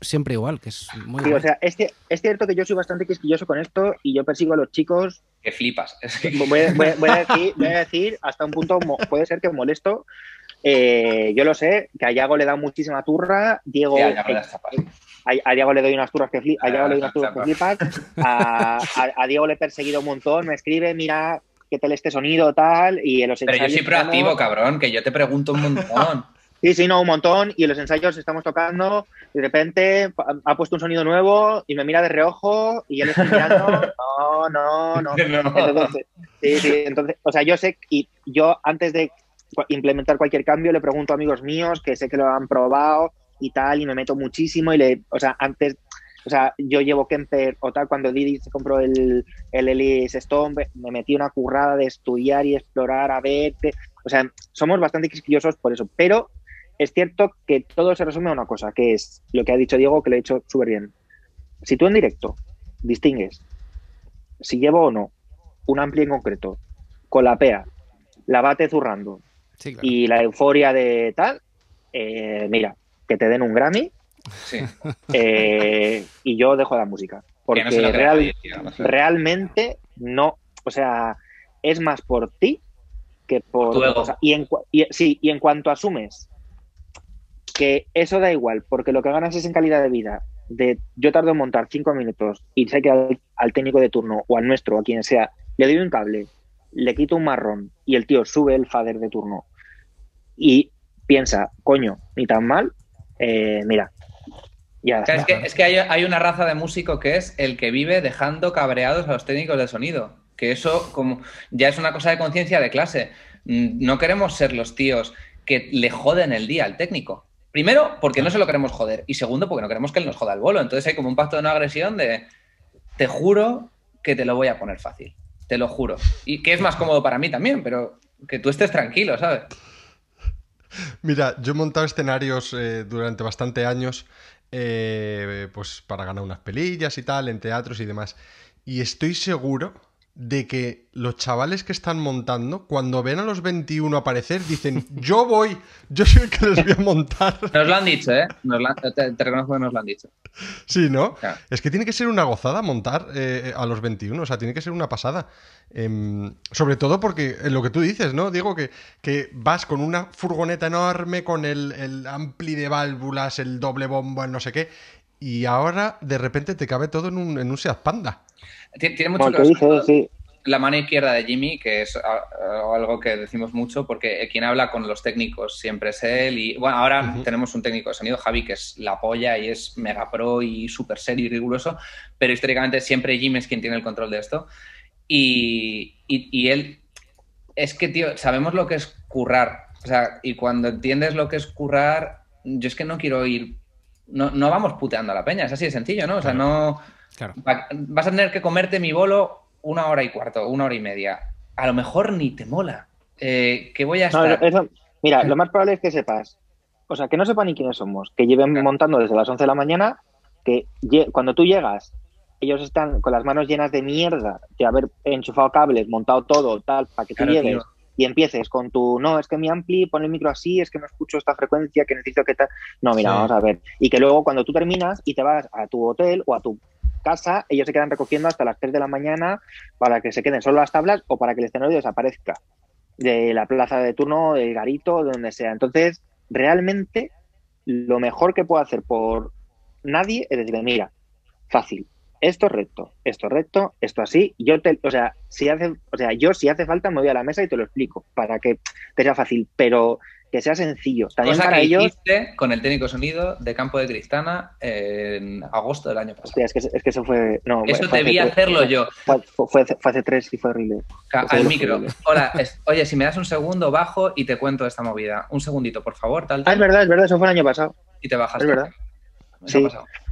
siempre, igual, que es muy sí, o sea, es, es, cierto que yo soy bastante quisquilloso con esto y yo persigo a los chicos. Que flipas. Voy, a decir, hasta un punto, puede ser que molesto. Eh, yo lo sé, que a Yago le da muchísima turra, Diego. A, Diego le doy unas turras que, flipas, a Diego le doy unas turras que flipas, a, Diego le he perseguido un montón, me escribe, mira, qué tal este sonido, tal, y en los Pero yo soy proactivo, cabrón, que yo te pregunto un montón. [LAUGHS] sí, sí, no, un montón, y en los ensayos estamos tocando, y de repente ha puesto un sonido nuevo y me mira de reojo, y él está mirando, [LAUGHS] no, no, no. Entonces, sí, sí, entonces, o sea, yo sé, y yo antes de implementar cualquier cambio le pregunto a amigos míos que sé que lo han probado y tal, y me meto muchísimo, y le, o sea, antes o sea, yo llevo Kemper o tal, cuando Didi se compró el, el Elise Stone, me metí una currada de estudiar y explorar, a ver, o sea, somos bastante quisquillosos por eso, pero es cierto que todo se resume a una cosa, que es lo que ha dicho Diego, que lo he hecho súper bien. Si tú en directo distingues si llevo o no un ampli en concreto, con la PEA, la bate zurrando y la euforia de tal, eh, mira, que te den un Grammy eh, y yo dejo la música. Porque realmente no, o sea, es más por ti que por... y, en, sí, y en cuanto asumes que eso da igual, porque lo que ganas es en calidad de vida. De yo tardo en montar cinco minutos y sé que al, técnico de turno o al nuestro, o a quien sea, le doy un cable, le quito un marrón y el tío sube el fader de turno y piensa, coño, ni tan mal, eh, mira, es que, hay, una raza de músico que es el que vive dejando cabreados a los técnicos de sonido. Que eso como ya es una cosa de conciencia de clase. Mm, no queremos ser los tíos que le joden el día al técnico. Primero, porque no se lo queremos joder. Y segundo, porque no queremos que él nos joda el bolo. Entonces hay como un pacto de no agresión de te juro que te lo voy a poner fácil. Te lo juro. Y que es más cómodo para mí también, pero que tú estés tranquilo, ¿sabes? Mira, yo he montado escenarios eh, durante bastante años eh, pues para ganar unas pelillas y tal, en teatros y demás. Y estoy seguro de que los chavales que están montando, cuando ven a los 21 aparecer, dicen, yo voy, yo soy el que les voy a montar. [LAUGHS] Nos lo han dicho, ¿eh? te, reconozco que nos lo han dicho. Sí, ¿no? Es que tiene que ser una gozada montar eh, a los 21, o sea, tiene que ser una pasada. Em, sobre todo porque en lo que tú dices, ¿no? Digo que, que vas con una furgoneta enorme, con el, el ampli de válvulas, el doble bombo, el no sé qué, y ahora de repente te cabe todo en un, en un Seat Panda. Tiene mucho que ver la mano izquierda de Jimmy, que es algo que decimos mucho, porque quien habla con los técnicos siempre es él. Y bueno, ahora tenemos un técnico de sonido, Javi, que es la polla y es mega pro y súper serio y riguroso, pero históricamente siempre Jimmy es quien tiene el control de esto. Y, y, él, es que, tío, sabemos lo que es currar. O sea, y cuando entiendes lo que es currar, yo es que no quiero ir. No, no vamos puteando a la peña, es así de sencillo, ¿no? O sea, no Vas a tener que comerte mi bolo una hora y cuarto, una hora y media. A lo mejor ni te mola. Eh, que voy a estar... mira, lo más probable es que sepas, o sea, que no sepan ni quiénes somos, que lleven montando desde las 11 de la mañana, que cuando tú llegas, ellos están con las manos llenas de mierda de haber enchufado cables, montado todo, tal, para que tú llegues y empieces con tu, no, es que mi ampli pone el micro así, es que no escucho esta frecuencia, que necesito que tal. No, mira, vamos a ver. Y que luego cuando tú terminas y te vas a tu hotel o a tu casa, ellos se quedan recogiendo hasta las 3 de la mañana para que se queden solo las tablas o para que el escenario desaparezca de la plaza de turno, del garito, de donde sea. Entonces, realmente, lo mejor que puedo hacer por nadie es decir, mira, fácil, esto es recto, esto es recto, esto así, yo te, o sea, si hace, o sea, yo si hace falta me voy a la mesa y te lo explico para que te sea fácil, pero que sea sencillo. También Cosa para que ellos. Hiciste con el técnico sonido de Campo de Cristana en agosto del año pasado. es, que, es que eso fue. No, eso debí hacerlo yo. Fue, hace tres y fue horrible. al micro. Hola, oye, si me das un segundo, bajo y te cuento esta movida. Un segundito, por favor. Tal, Ah, es verdad, es verdad, eso fue el año pasado. Y te bajas. Es verdad. Sí.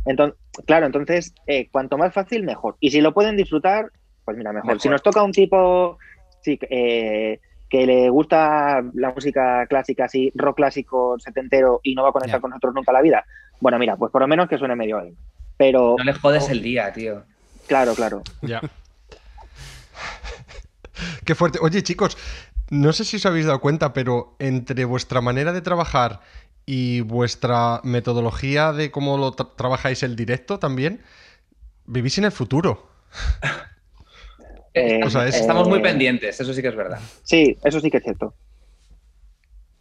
Entonces, claro, entonces, eh, cuanto más fácil, mejor. Y si lo pueden disfrutar, pues mira, mejor. Si nos toca un tipo. Sí, eh, que le gusta la música clásica, así, rock clásico setentero y no va a conectar con nosotros nunca la vida, bueno, mira, pues por lo menos que suene medio ahí. Pero. No le jodes el día, tío. Claro, claro. Ya. Qué fuerte. Oye, chicos, no sé si os habéis dado cuenta, pero entre vuestra manera de trabajar y vuestra metodología de cómo lo trabajáis el directo también, vivís en el futuro. Eh, estamos muy eh, pendientes, eso sí que es verdad. Sí, eso sí que es cierto.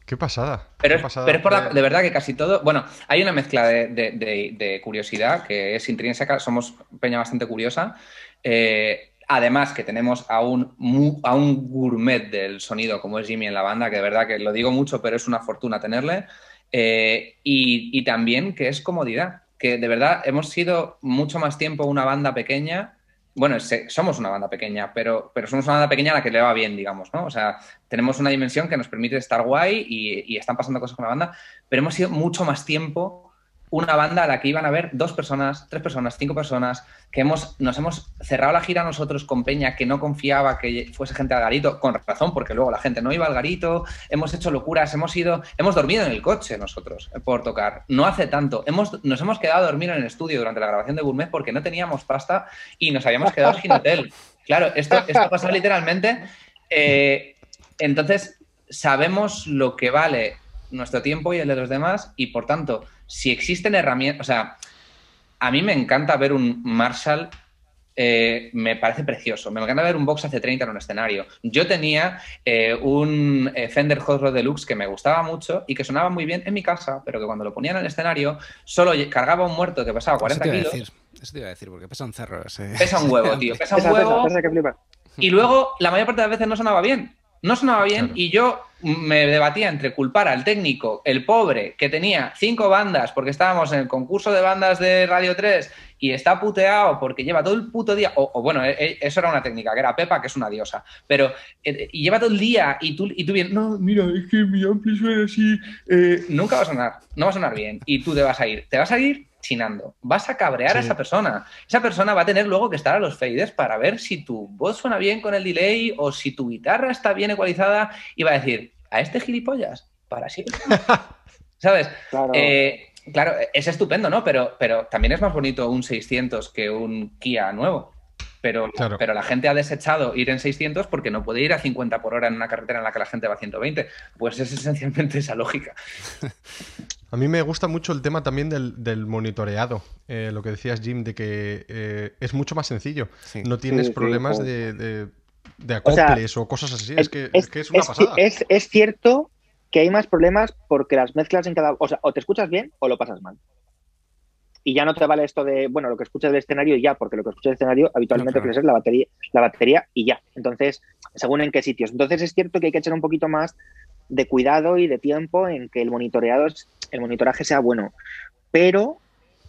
Qué pasada. Pero, es, por de verdad que casi todo. Bueno, hay una mezcla de, curiosidad que es intrínseca. Somos peña bastante curiosa. Eh, además, que tenemos a un, a un gourmet del sonido como es Jimmy en la banda, que de verdad que lo digo mucho, pero es una fortuna tenerle. Y, también que es comodidad. Que de verdad hemos sido mucho más tiempo una banda pequeña bueno, somos una banda pequeña, pero, pero somos una banda pequeña a la que le va bien, digamos, ¿no? O sea, tenemos una dimensión que nos permite estar guay y, y están pasando cosas con la banda, pero hemos sido mucho más tiempo una banda a la que iban a ver dos personas, tres personas, cinco personas, que hemos, nos hemos cerrado la gira nosotros con Peña, que no confiaba que fuese gente al garito, con razón, porque luego la gente no iba al garito, hemos hecho locuras, hemos ido, hemos dormido en el coche nosotros eh, por tocar, no hace tanto, hemos, nos hemos quedado a dormir en el estudio durante la grabación de Gourmet porque no teníamos pasta y nos habíamos quedado sin hotel. Claro, esto, esto pasa literalmente. Eh, entonces, sabemos lo que vale nuestro tiempo y el de los demás y por tanto si existen herramientas, o sea, a mí me encanta ver un Marshall, eh, me parece precioso, me encanta ver un Box AC30 en un escenario. Yo tenía eh, un eh, Fender Hot Rod Deluxe que me gustaba mucho y que sonaba muy bien en mi casa, pero que cuando lo ponía en el escenario solo cargaba un muerto que pesaba 40 kilos. Eso te iba a decir, porque pesa un cerro. Pesa un huevo, [LAUGHS] tío, pesa un huevo. y luego, la mayor parte de las veces no sonaba bien No sonaba bien y yo me debatía entre culpar al técnico, el pobre, que tenía cinco bandas porque estábamos en el concurso de bandas de Radio 3 y está puteado porque lleva todo el puto día, o, bueno, e, e, eso era una técnica, que era Pepa, que es una diosa, pero eh, y lleva todo el día y tú, y tú bien, no, mira, es que mi ampli suena así, eh, nunca va a sonar, no va a sonar bien y tú te vas a ir, te vas a ir chinando, vas a cabrear a esa persona, esa persona va a tener luego que estar a los fades para ver si tu voz suena bien con el delay o si tu guitarra está bien ecualizada y va a decir, a este gilipollas, para siempre. [LAUGHS] ¿Sabes? Claro. Eh, claro, es estupendo, ¿no? Pero, pero también es más bonito un 600 que un Kia nuevo. Pero, pero la gente ha desechado ir en 600 porque no puede ir a 50 por hora en una carretera en la que la gente va a 120. Pues es esencialmente esa lógica. [LAUGHS] A mí me gusta mucho el tema también del, monitoreado, eh, lo que decías Jim, de que eh, es mucho más sencillo. No tienes problemas de, acoples o, cosas así. Es, que, es, una pasada. Es, cierto que hay más problemas porque las mezclas en cada... O sea, o te escuchas bien o lo pasas mal. Y ya no te vale esto de, bueno, lo que escuchas del escenario y ya, porque lo que escuchas del escenario habitualmente no, es la batería, la batería y ya. Entonces, según en qué sitios. Entonces es cierto que hay que echar un poquito más de cuidado y de tiempo en que el monitoreado, el monitoraje sea bueno. Pero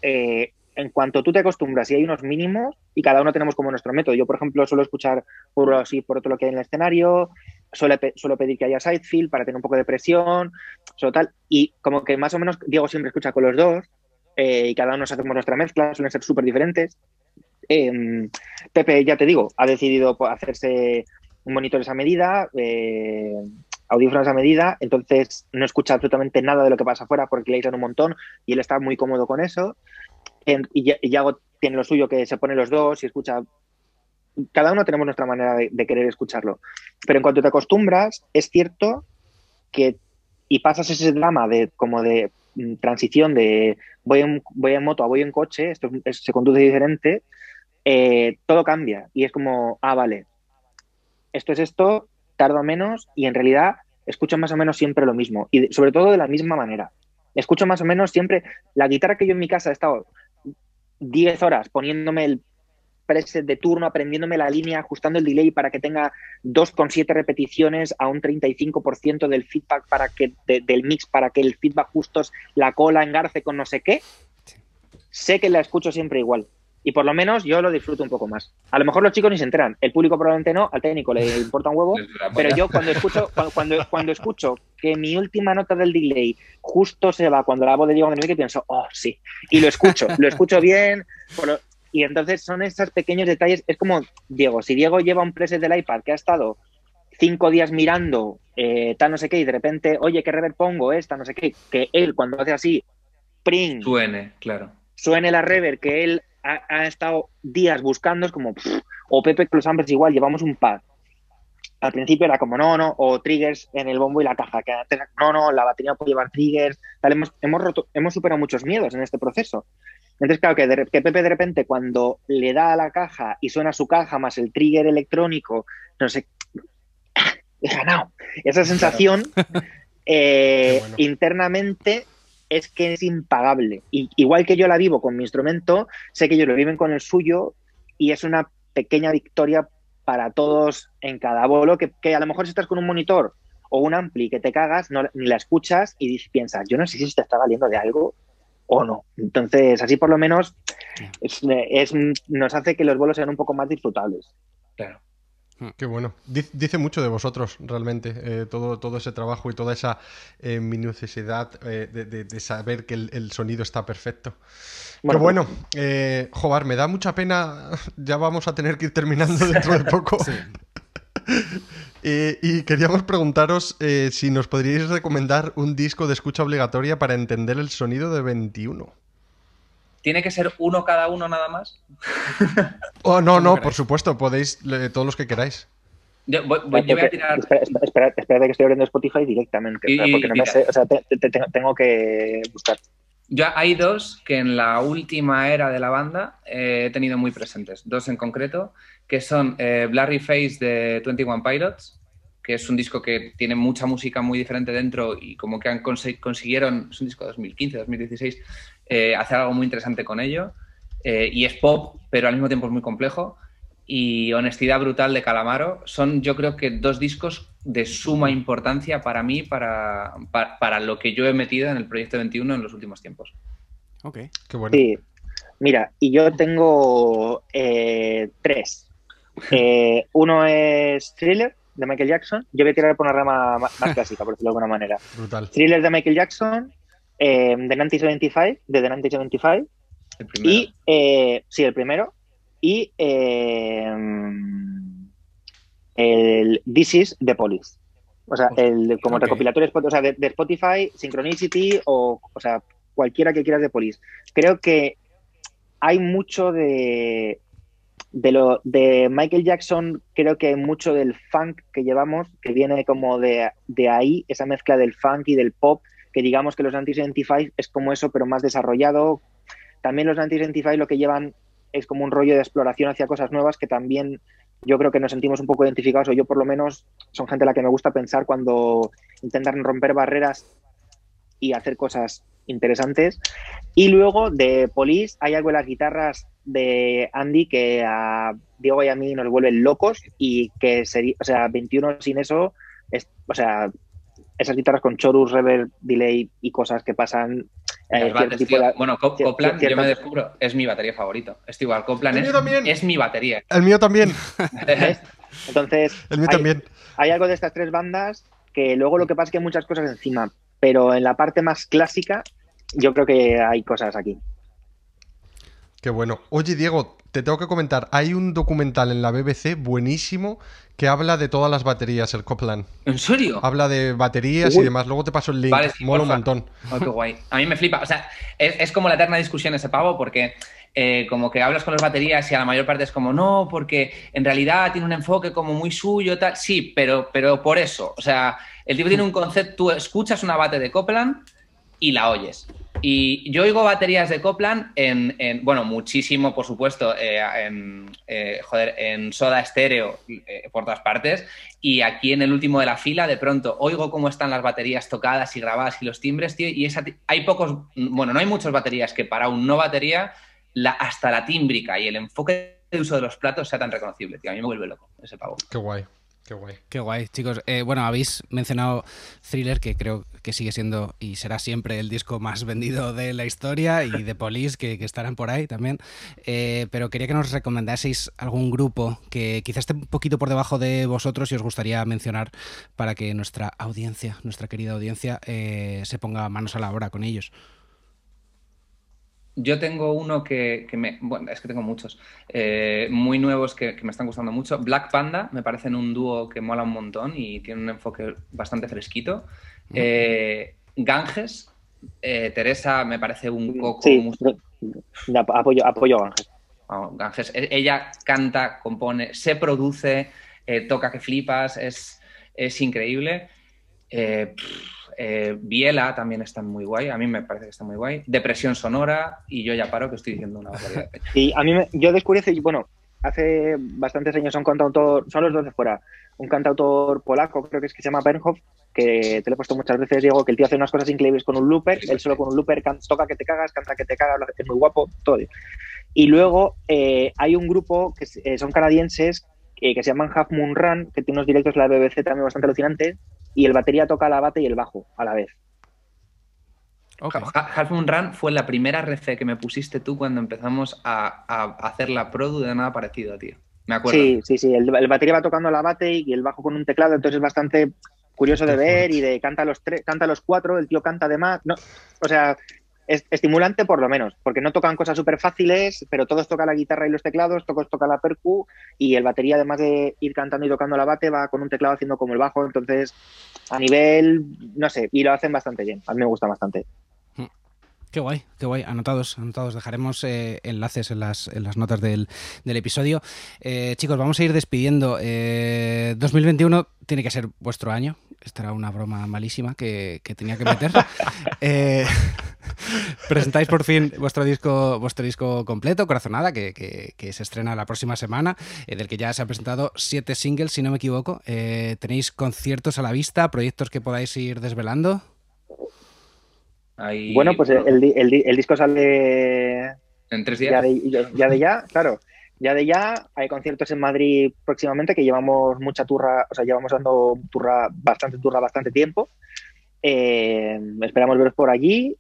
eh, en cuanto tú te acostumbras y hay unos mínimos, y cada uno tenemos como nuestro método. Yo, por ejemplo, suelo escuchar por así, por otro lo que hay en el escenario, suelo, suelo pedir que haya sidefield para tener un poco de presión, solo tal. Y como que más o menos Diego siempre escucha con los dos, eh, y cada uno hacemos nuestra mezcla, suelen ser súper diferentes. Em, Pepe, ya te digo, ha decidido hacerse un monitor esa medida, eh, audífonos a medida, entonces no escucha absolutamente nada de lo que pasa afuera porque le un montón y él está muy cómodo con eso. y Yago tiene lo suyo que se pone los dos y escucha. Cada uno tenemos nuestra manera de, querer escucharlo. Pero en cuanto te acostumbras, es cierto que y pasas ese drama de como de mm, transición de voy en, voy en moto a voy en coche, esto se conduce diferente, eh, todo cambia y es como, ah, vale, esto es esto, tardo menos y en realidad escucho más o menos siempre lo mismo y sobre todo de la misma manera. Escucho más o menos siempre la guitarra que yo en mi casa he estado 10 horas poniéndome el preset de turno, aprendiéndome la línea, ajustando el delay para que tenga 2,7 repeticiones a un 35% del feedback para que del mix para que el feedback justo la cola engarce con no sé qué. Sé que la escucho siempre igual y por lo menos yo lo disfruto un poco más. A lo mejor los chicos ni se enteran, el público probablemente no, al técnico le importa un huevo, [LAUGHS] pero yo cuando escucho, [LAUGHS] cuando, cuando, escucho que mi última nota del delay justo se va cuando la voz de Diego que pienso, oh, sí, y lo escucho, lo escucho [LAUGHS] bien, y entonces son esos pequeños detalles, es como Diego, si Diego lleva un preset del iPad que ha estado cinco días mirando eh, tal no sé qué y de repente, oye, ¿qué reverb pongo esta, no sé qué? Que él cuando hace así, pring. Suene, claro. Suene la reverb que él ha, estado días buscando, es como, o Pepe los Ambers igual, llevamos un par. Al principio era como, no, no, o triggers en el bombo y la caja, que antes, no, no, la batería puede llevar triggers, tal, hemos, hemos, roto, hemos superado muchos miedos en este proceso. Entonces, claro, que, que, Pepe de repente cuando le da a la caja y suena su caja más el trigger electrónico, no sé, [LAUGHS] he ganado. Esa sensación [LAUGHS] eh, internamente es que es impagable. Y, igual que yo la vivo con mi instrumento, sé que ellos lo viven con el suyo y es una pequeña victoria para todos en cada bolo, que, a lo mejor si estás con un monitor o un ampli que te cagas, no, ni la escuchas y piensas, yo no sé si te está valiendo de algo o no. Entonces, así por lo menos es, nos hace que los vuelos sean un poco más disfrutables. Claro. Hmm. Qué bueno. Dice mucho de vosotros, realmente, eh, todo, todo ese trabajo y toda esa eh, minuciosidad eh, de, saber que el, sonido está perfecto. Bueno, Qué bueno. Eh, Jobar, me da mucha pena, ya vamos a tener que ir terminando dentro de poco. [LAUGHS] [LAUGHS] y queríamos preguntaros si nos podríais recomendar un disco de escucha obligatoria para entender el sonido de 21. ¿Tiene que ser uno cada uno nada más? [LAUGHS] oh, no, no, por supuesto, podéis todos los que queráis. Yo, voy, a tirar. Espera, espera, que estoy abriendo Spotify directamente. porque no me sé, o sea, tengo que buscar. Yo hay dos que en la última era de la banda eh, he tenido muy presentes. Dos en concreto, que son eh, Blurry Face de 21 Pilots, que es un disco que tiene mucha música muy diferente dentro y como que han consiguieron, es un disco de 2015, 2016, eh, hacer algo muy interesante con ello. Eh, y es pop, pero al mismo tiempo es muy complejo. Y Honestidad Brutal de Calamaro son, yo creo que, dos discos de suma importancia para mí, para, para, lo que yo he metido en el proyecto 21 en los últimos tiempos. Ok, qué bueno. Sí, mira, y yo tengo eh, tres. [LAUGHS] Eh, uno es Thriller de Michael Jackson. Yo voy a tirar por una rama más, clásica, por decirlo de alguna manera. Brutal. Thriller de Michael Jackson, eh, The 1975, de The 1975. El primero. Y, eh, sí, el primero. Y eh, el This is the Police. O sea, el, como recopilatorio o sea, de, Spotify, Synchronicity o, o sea, cualquiera que quieras de Police. Creo que hay mucho de, de lo de Michael Jackson, creo que hay mucho del funk que llevamos, que viene como de, de ahí, esa mezcla del funk y del pop, que digamos que los Anti-75 es como eso, pero más desarrollado. También los Anti-75 lo que llevan es como un rollo de exploración hacia cosas nuevas que también yo creo que nos sentimos un poco identificados, o yo por lo menos son gente a la que me gusta pensar cuando intentan romper barreras y hacer cosas interesantes. Y luego de Police hay algo en las guitarras de Andy que a Diego y a mí nos vuelven locos y que sería, o sea, 21 sin eso, es, o sea, esas guitarras con chorus, reverb, delay y cosas que pasan eh, bueno, Copland, yo me descubro, es mi batería favorito. Es igual, Copland es, mi batería. El mío también. Entonces, [LAUGHS] el mío también. Hay algo de estas tres bandas que luego lo que pasa es que hay muchas cosas encima, pero en la parte más clásica yo creo que hay cosas aquí. Qué bueno. Oye, Diego, te tengo que comentar, hay un documental en la BBC buenísimo que habla de todas las baterías, el Copland. ¿En serio? Habla de baterías y demás. Luego te paso el link. Mola un montón. Oh, qué guay. A mí me flipa. O sea, es, como la eterna discusión ese pavo porque eh, como que hablas con las baterías y a la mayor parte es como, no, porque en realidad tiene un enfoque como muy suyo, tal. Sí, pero, pero por eso. O sea, el tipo tiene un concepto, tú escuchas una bate de Copland y la oyes. Y yo oigo baterías de Copland en, bueno, muchísimo, por supuesto, eh, en, eh, joder, en soda estéreo eh, por todas partes. Y aquí en el último de la fila, de pronto, oigo cómo están las baterías tocadas y grabadas y los timbres, tío. Y esa, hay pocos, bueno, no hay muchas baterías que para un no batería, la, hasta la tímbrica y el enfoque de uso de los platos sea tan reconocible, tío. A mí me vuelve loco ese pavo. Qué guay. Qué guay. Qué guay, chicos. Eh, bueno, habéis mencionado Thriller, que creo que sigue siendo y será siempre el disco más vendido de la historia, y de [LAUGHS] Police, que, estarán por ahí también. Eh, pero quería que nos recomendaseis algún grupo que quizás esté un poquito por debajo de vosotros y os gustaría mencionar para que nuestra audiencia, nuestra querida audiencia, eh, se ponga manos a la obra con ellos. Yo tengo uno que, me. Bueno, es que tengo muchos. Eh, muy nuevos que, me están gustando mucho. Black Panda me parecen un dúo que mola un montón y tiene un enfoque bastante fresquito. Eh, Ganges, eh, Teresa me parece un coco. Sí, apoyo, apoyo a Ganges. E, ella canta, compone, se produce, toca que flipas, es, es increíble. Eh, Biela también está muy guay, a mí me parece que está muy guay. Depresión sonora y yo ya paro que estoy diciendo una barbaridad. [LAUGHS] Y a mí yo descubrí hace, bueno, hace bastantes años un cantautor, son los dos de fuera, un cantautor polaco, creo que es que se llama Bernhoff, que te lo he puesto muchas veces, Diego, que el tío hace unas cosas increíbles con un looper, él solo con un looper toca que te cagas, canta que te cagas, es muy guapo, todo. Y luego eh, hay un grupo que eh, son canadienses que se llaman Half Moon Run, que tiene unos directos en la BBC también bastante alucinantes, y el batería toca la bate y el bajo a la vez. Half Moon Run fue la primera ref que me pusiste tú cuando empezamos a, hacer la produ de nada parecido, tío. Me acuerdo. Sí, sí, sí. El, batería va tocando la bate y el bajo con un teclado, entonces es bastante curioso de ver y de canta los tres, canta los cuatro, el tío canta además. No, o sea, es estimulante por lo menos, porque no tocan cosas súper fáciles, pero todos tocan la guitarra y los teclados, todos tocan la percu y el batería, además de ir cantando y tocando la bate, va con un teclado haciendo como el bajo, entonces a nivel, no sé, y lo hacen bastante bien, a mí me gusta bastante. Qué guay, qué guay. Anotados, anotados. Dejaremos eh, enlaces en las, en las notas del, episodio. Eh, chicos, vamos a ir despidiendo. 2021 eh, tiene que ser vuestro año. Esta era una broma malísima que, tenía que meter. [LAUGHS] presentáis por fin vuestro disco, vuestro disco completo, Corazonada, que, que, se estrena la próxima semana, del que ya se han presentado siete singles, si no me equivoco. ¿Tenéis conciertos a la vista, proyectos que podáis ir desvelando? Bueno, pues el, el, disco sale en tres días. Ya de, ya, claro. ya de ya, hay conciertos en Madrid próximamente que llevamos mucha turra, o sea, llevamos dando turra, bastante turra, bastante tiempo. Eh, esperamos veros por allí.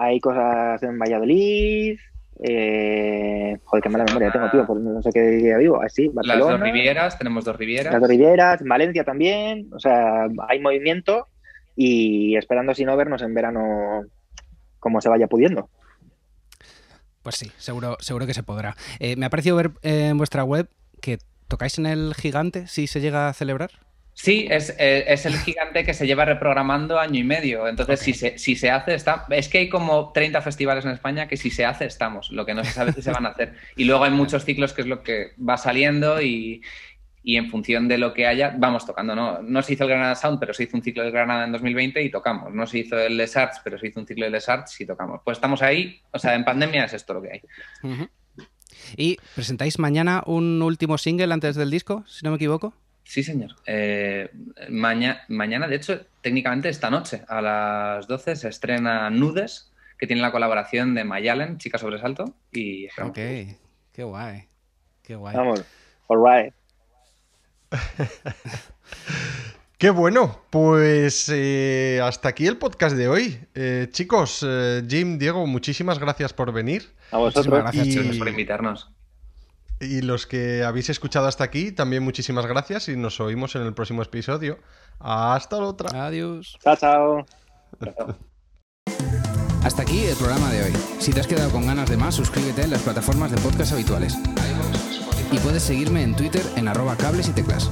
Hay cosas en Valladolid. Eh, joder, qué mala memoria tengo, tío, por no sé qué día vivo. Así, Barcelona. Las dos Rivieras, tenemos dos Rivieras. Las dos Rivieras, Valencia también. O sea, hay movimiento y esperando si no vernos en verano como se vaya pudiendo. Pues sí, seguro, seguro que se podrá. Eh, me ha parecido ver en vuestra web que tocáis en el gigante si se llega a celebrar. Sí, es, eh, es, el gigante que se lleva reprogramando año y medio. Entonces, si, se, si se hace, está. Es que hay como 30 festivales en España que si se hace, estamos. Lo que no se sabe si se van a hacer. Y luego hay muchos ciclos que es lo que va saliendo y, y en función de lo que haya, vamos tocando. No, no se hizo el Granada Sound, pero se hizo un ciclo de Granada en 2020 y tocamos. No se hizo el Les Arts, pero se hizo un ciclo de Les Arts y tocamos. Pues estamos ahí, o sea, en pandemia es esto lo que hay. ¿Y presentáis mañana un último single antes del disco, si no me equivoco? Sí, señor. Eh, mañana, de hecho, técnicamente esta noche, a las 12, se estrena Nudes, que tiene la colaboración de Mayalen, Chica Sobresalto, y... Ok, qué guay, qué guay. Vamos, all right. [LAUGHS] Qué bueno, pues eh, hasta aquí el podcast de hoy. Eh, chicos, eh, Jim, Diego, muchísimas gracias por venir. A vosotros. Gracias por invitarnos. Y los que habéis escuchado hasta aquí, también muchísimas gracias y nos oímos en el próximo episodio. Hasta la otra. Adiós. Chao, chao. Hasta aquí el programa de hoy. Si te has quedado con ganas de más, suscríbete en las plataformas de podcast habituales y puedes seguirme en Twitter en arroba cables y teclas.